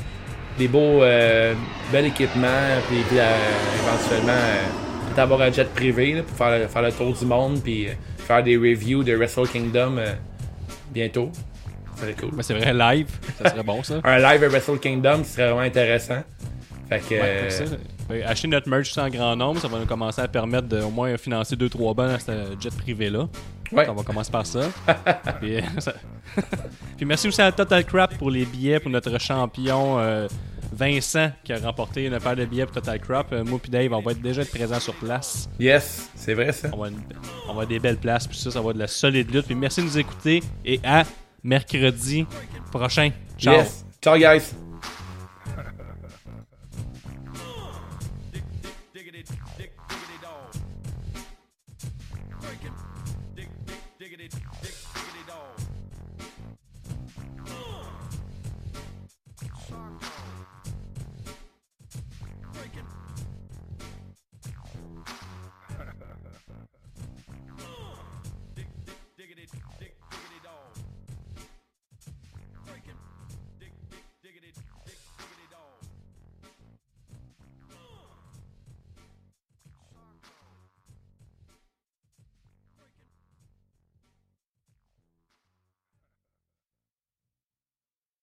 des beaux, euh, bel équipement, puis, puis, euh, éventuellement euh, peut-être avoir un jet privé là, pour faire le, faire le tour du monde, puis faire des reviews de Wrestle Kingdom bientôt. Serait cool. Mais c'est vrai, live, ça serait bon ça. [laughs] Un live à Wrestle Kingdom, ce serait vraiment intéressant. Fait que. Ouais, c'est ça. Fait, acheter notre merch en grand nombre, ça va nous commencer à permettre de au moins financer 2-3 bancs dans ce jet privé-là. Ouais. On va commencer par ça. [laughs] Puis, euh, ça- [laughs] Puis merci aussi à Total Crap pour les billets pour notre champion euh, Vincent qui a remporté une paire de billets pour Total Crap. Euh, moi puis Dave, on va être déjà être présents sur place. Yes, c'est vrai ça. On va, une- on va avoir des belles places, puis ça, ça va être de la solide lutte. Puis merci de nous écouter et à mercredi prochain. Ciao. Yes. Ciao, guys.